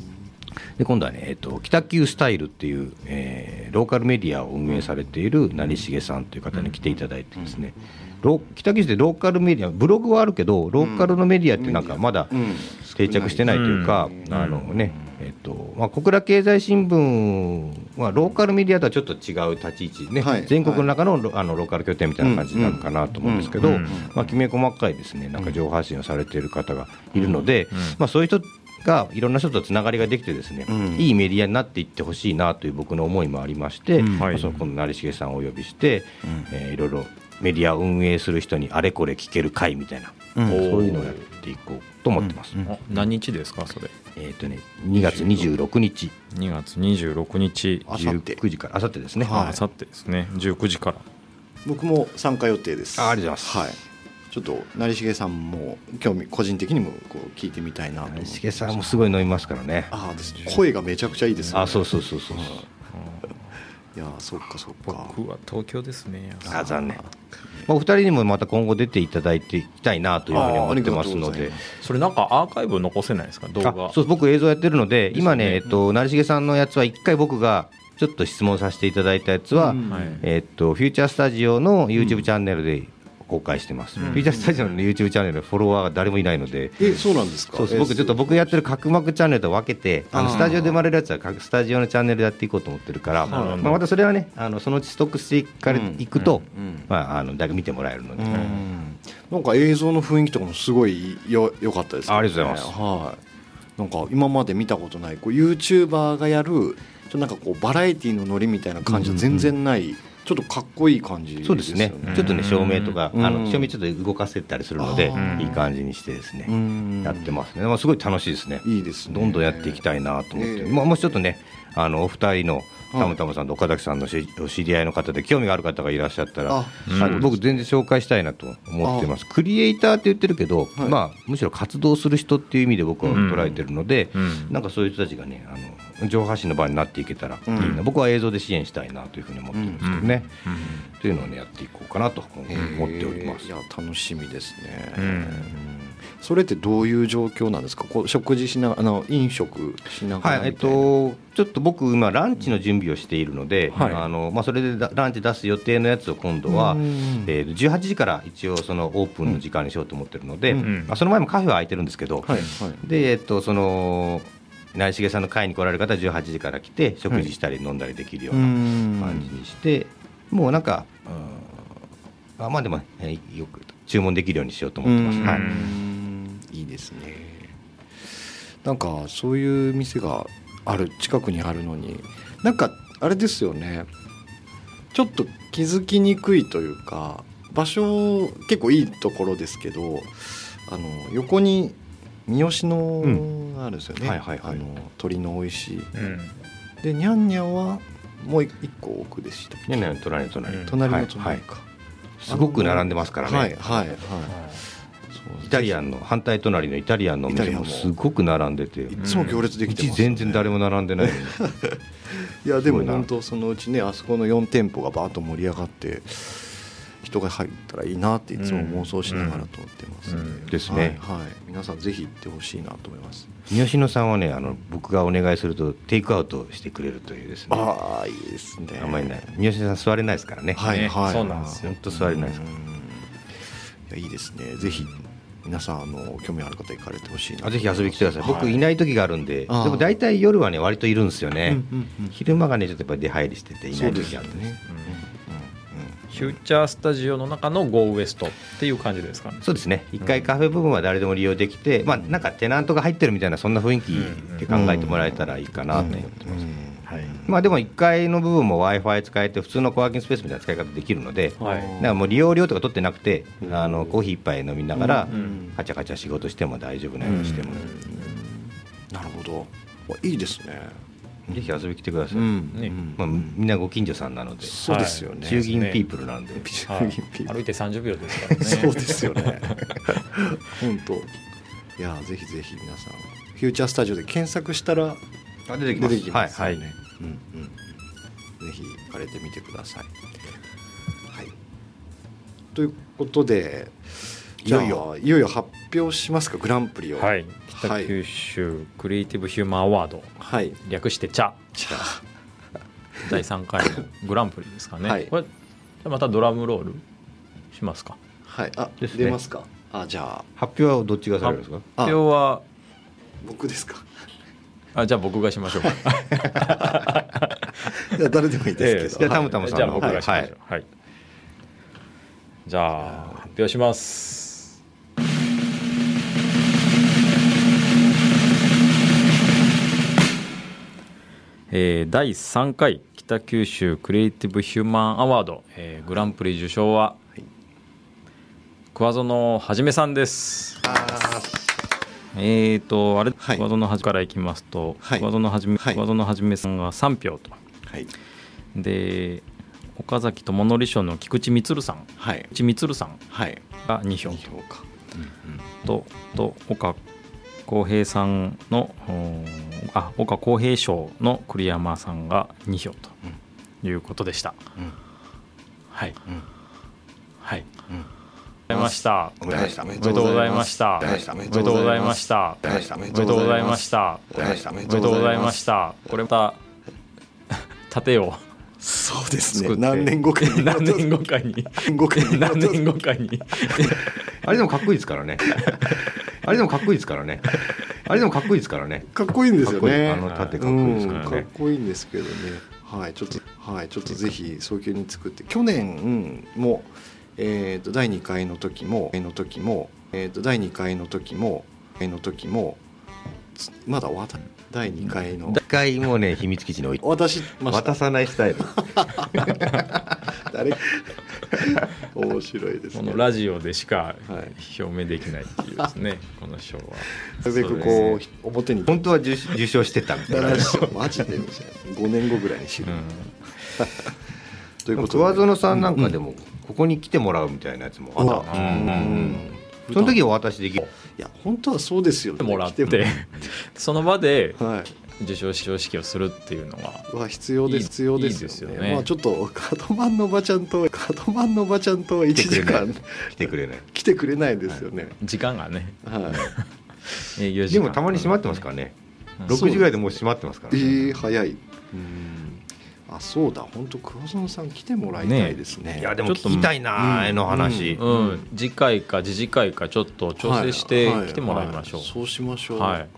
で今度はね、えっと北九スタイルっていう、えーローカルメディアを運営されている成重さんという方に来ていただいてですね、北九州でローカルメディアブログはあるけどローカルのメディアってなんかまだうん。定着してないというか、うん。あのね、えっとまあ、小倉経済新聞はローカルメディアとはちょっと違う立ち位置ね、はい。全国の中のロあのローカル拠点みたいな感じなのかなと思うんですけど、うんうんまあ、きめ細かいですね。なんか情報発信をされている方がいるので、んまあ、そういう人がいろんな人とつながりができてですね、うん。いいメディアになっていってほしいなという僕の思いもありまして、うん。まあはいその今度成重さんをお呼びして、えーいろいろメディアを運営する人にあれこれ聞ける会みたいな、うん。そういうのをやっていこうと思ってます。あ何日ですかそれ？えっ、とね、2月26日、2月26日。あさって。19時から、あさってですね。はい。あさってですね。19時から。僕も参加予定です。あありがとうございます。はい。ちょっと成重さんも興味個人的にもこう聞いてみたいなと思って。しげさんもすごい飲みますからね。ああです。声がめちゃくちゃいいですね。あそうそうそうそういやそっかそっか。僕は東京ですね。あ残念、まあ、お二人にもまた今後出ていただいていきたいなというふうに思ってますので。それなんかアーカイブ残せないですか？動画。あそう僕映像やってるので今ね、ですよね。えっと成重さんのやつは一回僕がちょっと質問させていただいたやつは、うん。はい。えっとフューチャースタジオの YouTube チャンネルで公開してます、うん。フューチャースタジオの YouTube チャンネルのフォロワーが誰もいないので、えそうなんですか？僕ちょっと僕やってる角膜チャンネルと分けてあのスタジオで生まれるやつは各スタジオのチャンネルでやっていこうと思ってるから、まあ、またそれはねあのそのうちストックしていかれいくと、うん。うん。まあ、あのだいぶ見てもらえるので、うん。なんか映像の雰囲気とかもすごいよ良かったですね。ありがとうございます。はい。なんか今まで見たことないこう YouTuber がやるちょっとなんかこうバラエティのノリみたいな感じは全然ない、ちょっとかっこいい感じね。そうですね。ちょっとね照明とか、うん。あの照明ちょっと動かせたりするので、いい感じにしてですね、うん。やってますね、まあ、すごい楽しいですね。いいですね。どんどんやっていきたいなと思って、ええ。まあ、もしちょっとねあのお二人のはいたむたむさんと岡崎さんのしお知り合いの方で興味がある方がいらっしゃったら僕全然紹介したいなと思ってます。クリエイターって言ってるけど、はい。まあ、むしろ活動する人っていう意味で僕は捉えてるので、うん。なんかそういう人たちがねあの情報発信の場になっていけたらいいな、うん僕は映像で支援したいなというふうに思ってるんですけどね、というのをねやっていこうかなと思っております。えー。い。や楽しみですね、それってどういう状況なんですか？こう食事しなあの飲食しながらはいえっと、ちょっと僕、今、ランチの準備をしているので、はい。あのまあ、それでだランチ出す予定のやつを今度は、うんえー、18時から一応、そのオープンの時間にしようと思ってるので、うんまあ、その前もカフェは空いてるんですけど、はいはい。でえっと、その成重さんの会に来られる方は18時から来て、食事したり飲んだりできるような感じにして、もうなんか、うんあまあでも、えーよく注文できるようにしようと思ってます。うん。はいいいですね。なんかそういう店がある近くにあるのに。なんかあれですよね。ちょっと気づきにくいというか場所結構いいところですけどあの横に三好のがあるんですよね、はいはいはい。あの鶏の美味しい。うん。でにゃんにゃんはもう一個奥でしたっけ？ねね隣の隣、うん隣のはいはい。隣か、すごく並んでますからね。はいはい。はいイタリアンの反対隣のイタリアンのお店もすごく並んでて、いつも行列でうきてますよね。ち全然誰も並んでない。いやですも本当そのうちねあそこの4店舗がバーッと盛り上がって人が入ったらいいなっていつも妄想しながら通ってます。ん。で、うん。ですね。はい、はい。皆さんぜひ行ってほしいなと思います。三好野さんはねあの僕がお願いするとテイクアウトしてくれるというですね。ああいいですね。あんまりない。三好野さん座れないですからね。ねはいはい。そうなんですよ。本当座れないですかうん。いやいいですね。ぜひ皆さんあの興味ある方行かれてほしいあぜひ遊びに来てください、僕はい。いない時があるんででも大体夜はね割といるんですよね、うんうんうん昼間がねちょっとやっぱり出入りしてていない時があるんでねフューチャースタジオの中の Go ウエストっていう感じですかね。そうですね。1階カフェ部分は誰でも利用できて、まあなんかテナントが入ってるみたいなそんな雰囲気で考えてもらえたらいいかなと思ってます、はい。まあでも1階の部分も w i f i 使えて普通のコワーキングスペースみたいな使い方できるので、はい。だからもう利用料とか取ってなくて、あのコーヒー一杯飲みながら、うん。カチャカチャ仕事しても大丈夫なようにしても、なるほど。わいいですね。ぜひ遊びに来てください、ね。まあ、みんなご近所さんなので。そうですよね、衆議院ピープルなんで、はい。歩いて30秒ですからね。そうですよね。本当。いやぜひぜひ皆さん。フューチャースタジオで検索したらあ出てき出ます。てきます。はいはい。うんうんぜひ行かれてみてください。はい。ということでいよいよ。いよいよ発表しますか？グランプリを。はい。北九州クリエイティブヒューマンアワード。はい。略して茶じゃあ第3回のグランプリですかね、はい。これじゃあまたドラムロールしますか？はい。あ、ですね。出ますか？あじゃあ。発表はどっちがされるんですか？あ発表は僕ですかあじゃあ僕がしましょう。かいや誰でもいいですけど、じゃあタムタムさんじゃあの僕がしましょう。はい。はい、じゃあ発表します。えー第3回北九州クリエイティブヒューマンアワード、えーグランプリ受賞は、桑園はじめさんですえーとあれ、はい。桑園はじからいきますと、はい。桑園はじめ、はい。桑園はじめさんが3票と。はい。で岡崎智則賞の菊池充さん。はい。菊池充さんはい。が2票。二票か。とと岡浩平さんのうんあ岡浩平賞の栗山さんが2票ということでした、うん。はい、ん。はい、うんございました。おめでとうございました。おめでとうございました。はいおめでとうございました。おめでとうございましたおめでおめでとうございましたこれまた盾をそうですね。何年後かに。何年後かに。何年後かに。あれでもかっこいいですからね。あれでもかっこいいですからね。あれでもかっこいいですからね。かっこいいんですよね。かっこいい。あの盾かっこいいですからね。うんかっこいいんですけどね。はいちょっとはいちょっとぜひ早急に作って。去年うんもえーと第2回の時もの時もえーと第2回の時もの時もつまだ終わった？第2回の。一回もね秘密基地に置いて。渡さないスタイル。誰？面白いですね。このラジオでしかはい。表明できないっていうですねこの賞は。なるべくこう表に。本当は受受賞してたみたいな。マジで5年後ぐらいに知る、うん。ということで。桑園さんなんかでもここに来てもらうみたいなやつもあった。あうんその時お渡しできる。いや本当はそうですよね。もらっ来てその場でもはい。受賞賞式をするっていうのはは必要ですいい必要ですいいですよね。まあちょっとカドマンのおばちゃんとカドマンのおばちゃんと1来てくれない時間。来てくれない。来てくれないですよね。時間がね。はい、でもたまに閉まってますからね。うん。6時ぐらいでもう閉まってますからえねー、早い。うんあそうだ。本当桑園さん来てもらいたいですね。いやでもちょっと聞きたいな絵の話。うん。うん、次回か次次回かちょっと調整して来てもらいましょう、ははそうしましょう、はい。うん。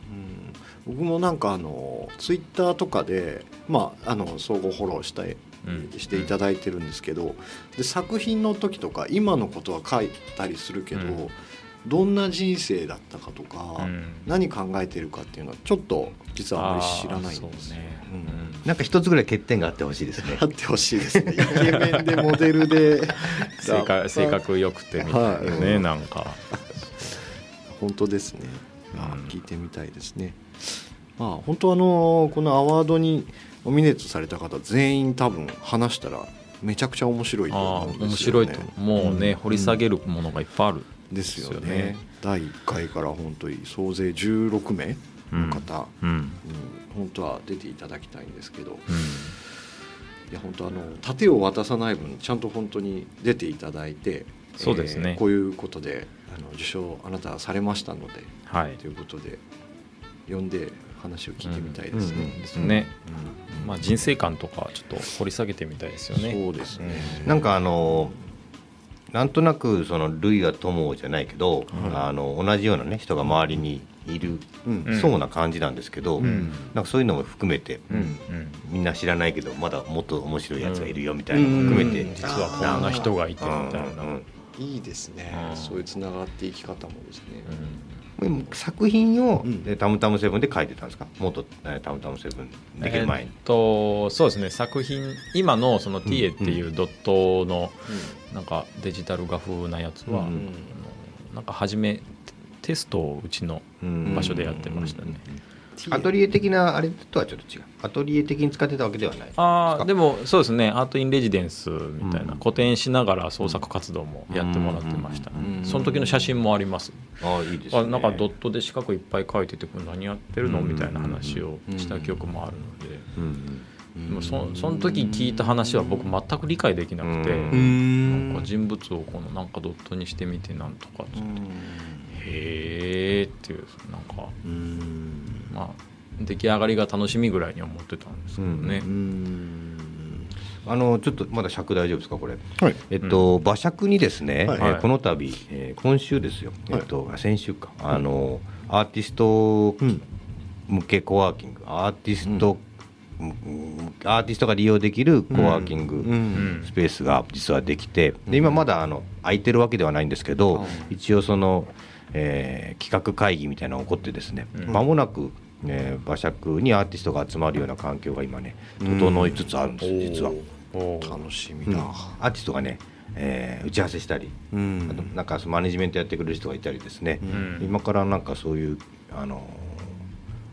僕もなんかあのツイッターとかでまああの相互フォローしたいうん。していただいてるんですけどで作品の時とか今のことは書いたりするけど、うんどんな人生だったかとか、うん。何考えてるかっていうのはちょっと実はあまり知らないんですよ。ね、うん。なんか一つぐらい欠点があってほしいですね。あってほしいですね。イケメンでモデルで。性格性格良くてみたいなね、はい。なんか。本当ですね、あうん。聞いてみたいですね。まあ本当あのこのアワードにノミネートされた方全員多分話したらめちゃくちゃ面白いとああ思うんですよ、ね、面白いともうね、うん。掘り下げるものがいっぱいある、ですよね。ね。第1回から本当に総勢16名の方、うん。うん。本当は出ていただきたいんですけどうん。いや本当あの盾を渡さない分ちゃんと本当に出ていただいてそうですね。えーこういうことであの受賞あなたはされましたのではい。ということで呼んで話を聞いてみたいですね。うんですね、うん。まあ、人生観とかちょっと掘り下げてみたいですよね。そうですね。なんかあのなんとなくその類は友じゃないけど、あの同じようなね人が周りにいる、そうな感じなんですけど、ん。なんかそういうのも含めて、うん。うん。みんな知らないけどまだもっと面白いやつがいるよみたいなのも含めて、うん。実はこんな人がいてみたいな、うん。うん。いいですね。う。ん。そういうつながっていき方もですね。作品を、うん。えタムタムセブンで書いてたんですか？元えタムタムセブンできる前に、えっとそうですね。作品今のその TA っていうドットのなんかデジタル画風なやつは、うん。なんか初めテテストをうちのうん場所でやってましたね、アトリエ的なあれとはちょっと違う。アトリエ的に使ってたわけではない。ああでもそうですね。アート・イン・レジデンスみたいな、うん。個展しながら創作活動もやってもらってました、うん。その時の写真もあります、ああいいですね。あなんかドットで四角いっぱい描いててこれ何やってるのうんみたいな話をした記憶もあるので、うん。でもそその時聞いた話は僕全く理解できなくて、うん。なんか人物をこのなんかドットにしてみてなんとかって、へーっていうなんかまあ出来上がりが楽しみぐらいに思ってたんですけどね、あのちょっとまだ尺大丈夫ですかこれ。はい。えっと、馬借にですね、はい。えーこの度、えー今週ですよ、えっと、先週か、あのアーティスト向けコワーキング。アーティスト、うん。アーティストが利用できるコワーキングん。スペースが実はできて、で今まだあの空いてるわけではないんですけど、一応その、えー企画会議みたいなのが起こってですね、うん。間もなく、えー馬借にアーティストが集まるような環境が今ね整いつつあるんです、実は。おー。楽しみうん。だ。アーティストがね、えー打ち合わせしたり、うん。あとなんかそのマネジメントやってくれる人がいたりですね、うん。今からなんかそういうあの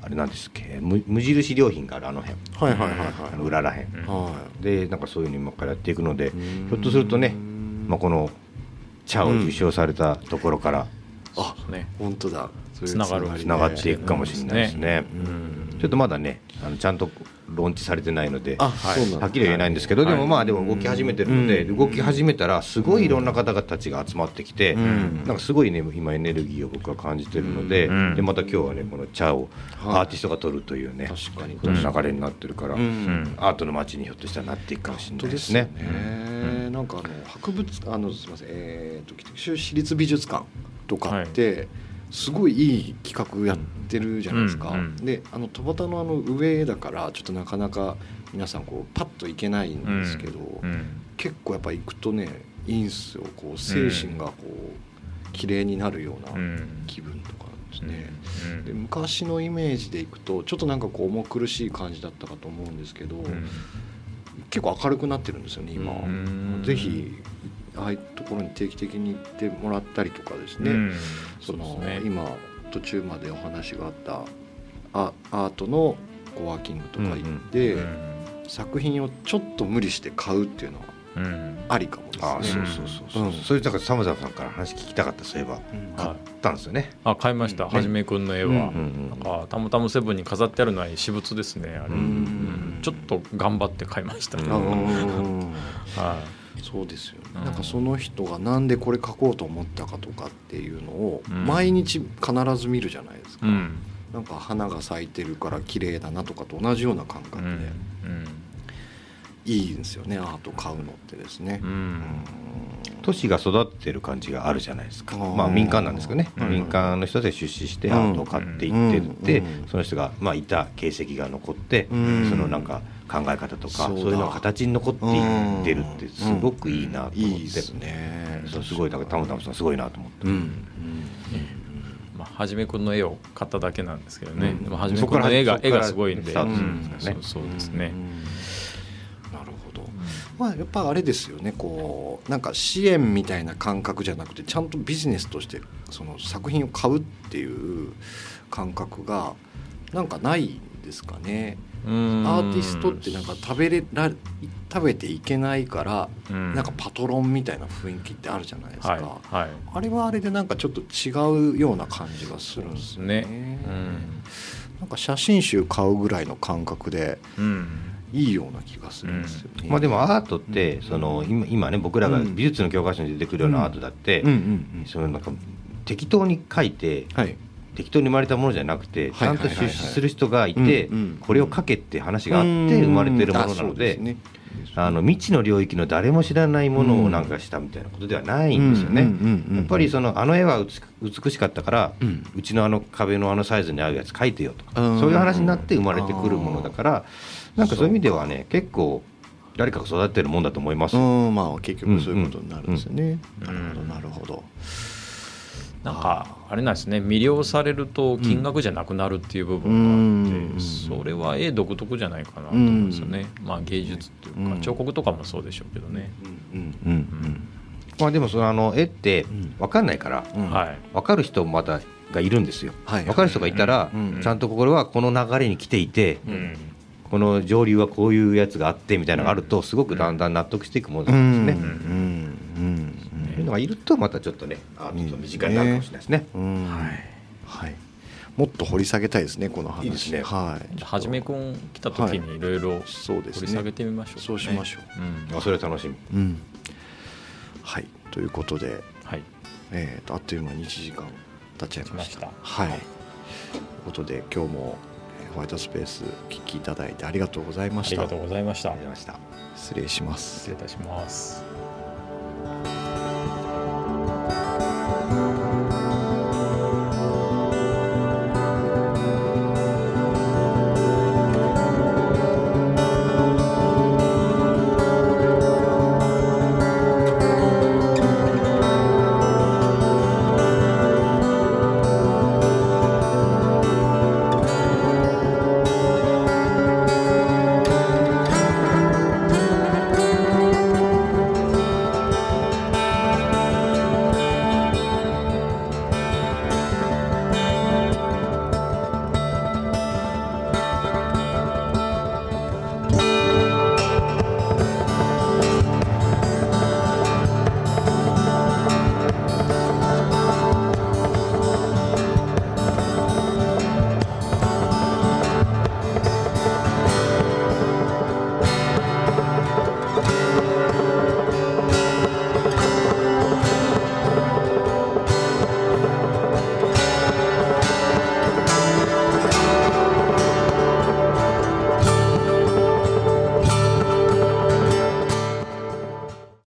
あれなんですっけ無無印良品があるあの辺。はいはいはいあのはい裏らへん。うん。はでなんかそういうの今からやっていくのでいひょっとするとね、まあ、この茶を受賞されたところからあね。本当だ。つながる。つながっていくかもしれないですね。うん。ちょっとまだねあのちゃんとローンチされてないのではっきりは言えないんですけど、でもまあでも動き始めてるので、うん。動き始めたらすごいいろんな方々たちが集まってきて、ん。なんかすごいね今エネルギーを僕は感じてるので,、うん。でまた今日はねこの茶をはい。アーティストが取るというね、確かに。その流れになってるから、アートの街にひょっとしたらなっていくかもしれないですね。ね、なんかあの博物あのすみません。えー、と北九州市立美術館とかって、すごいいい企画やってるじゃないですか、うんうんであの戸端のあの上だからちょっとなかなか皆さんこうパッと行けないんですけど、うん結構やっぱ行くとねいいんすよ。こう精神がこう綺麗になるよううなん。気分とかですね、うん。で昔のイメージでいくとちょっとなんかこう重苦しい感じだったかと思うんですけど、うん。結構明るくなってるんですよね今。ぜひああいうところに定期的に行ってもらったりとかですね、うん。そのそうですね。今途中までお話があったアアートのコワーキングとか行って、うん作品をちょっと無理して買うっていうのはうん。ありかもですね。ああそうそうそうそう、うん。それだからサムザさんから話聞きたかったそういえばうん。買ったんですよね。あ買いました、うん。はじめくんの絵は、うん。かたむたむセブンに飾ってあるのは私物ですねあれ、うんうんちょっと頑張って買いました。ね、はそうですなんかその人がなんでこれ書こうと思ったかとかっていうのをうん。毎日必ず見るじゃないですか、い、うん。なんか花が咲いてるから綺麗だなとかと同じような感覚で、うん。いいんですよねアート買うのってですね。う、ん。都市が育ってる感じがあるじゃないですか、まあ、民間なんですけどね、うん。民間の人で出資してアートを買っていってって、うん。その人が、まあ、いた形跡が残って、うん。そのなんか考え方とかそういうのが形に残っていってるってすごくいいなと思って、いいですね。そうすごいだからタムタムさんすごいなと思って、うん。まあ、はじめくんの絵を買っただけなんですけどね、うん。でもはじめくんの絵が絵がすごいんで、ね。そうそうですね、なるほど。まあやっぱあれですよね。こうなんか支援みたいな感覚じゃなくてちゃんとビジネスとしてその作品を買うっていう感覚がなんかないんですかね。うんアーティストってなんか食べれら食べていけないからうん。なんかパトロンみたいな雰囲気ってあるじゃないですか、はいはい。あれはあれでなんかちょっと違うような感じがするんですよね。ね。なんか写真集買うぐらいの感覚でうん、うんいいような気がするんですよね、まあ、でもアートってその今今ね僕らが美術の教科書に出てくるようなアートだって、うん。うん。そのなんか適当に描いてうんはい適当に生まれたものじゃなくて、はいちゃんと出資する人がいて、これを書けって話があって生まれてるものなので,、うんあの未知の領域の誰も知らないものをなんかしたみたいなことではないんですよね。やっぱりそのあの絵は美美しかったから、ううんちのあの壁のあのサイズに合うやつ描いてよとか、うん。そういう話になって生まれてくるものだからなんかそういう意味ではね結構誰かが育てるもんだと思います。よ。うん。まあ結局そういうことになるんですよね、うん。なるほどなるほど。なんかあれなんですね。魅了されると金額じゃなくなるっていう部分があって、うん。それは絵独特じゃないかなと思うんですよね、まあ芸術っていうか、うん。彫刻とかもそうでしょうけどね、うん。うん。まあでもそのあの絵ってん分かんないから、うん。はい。分かる人もまたがいるんですよ、はい。分かる人がいたら、うん。ちゃんとこれはこの流れに来ていて、うん。この上流はこういうやつがあってみたいなのがあるとすごくだんだん納得していくものうなんですね。のがいるとまたちょっとねアートと身近になるかもしれないですね。うんはい。もっと掘り下げたいですねこの話。いいですね。はい。はじめくん来た時にいろいろそうですね。掘り下げてみましょうかね、そうしましょう。ん。あそれは楽しみ。うん。はい。ということではい。えーとあっという間に1時間経っちゃいました。来まはい。ということで今日もえーホワイトスペースお聞きいただいてありがとうございましたありがとうございました。ありがとうございました。失礼します。失礼いたします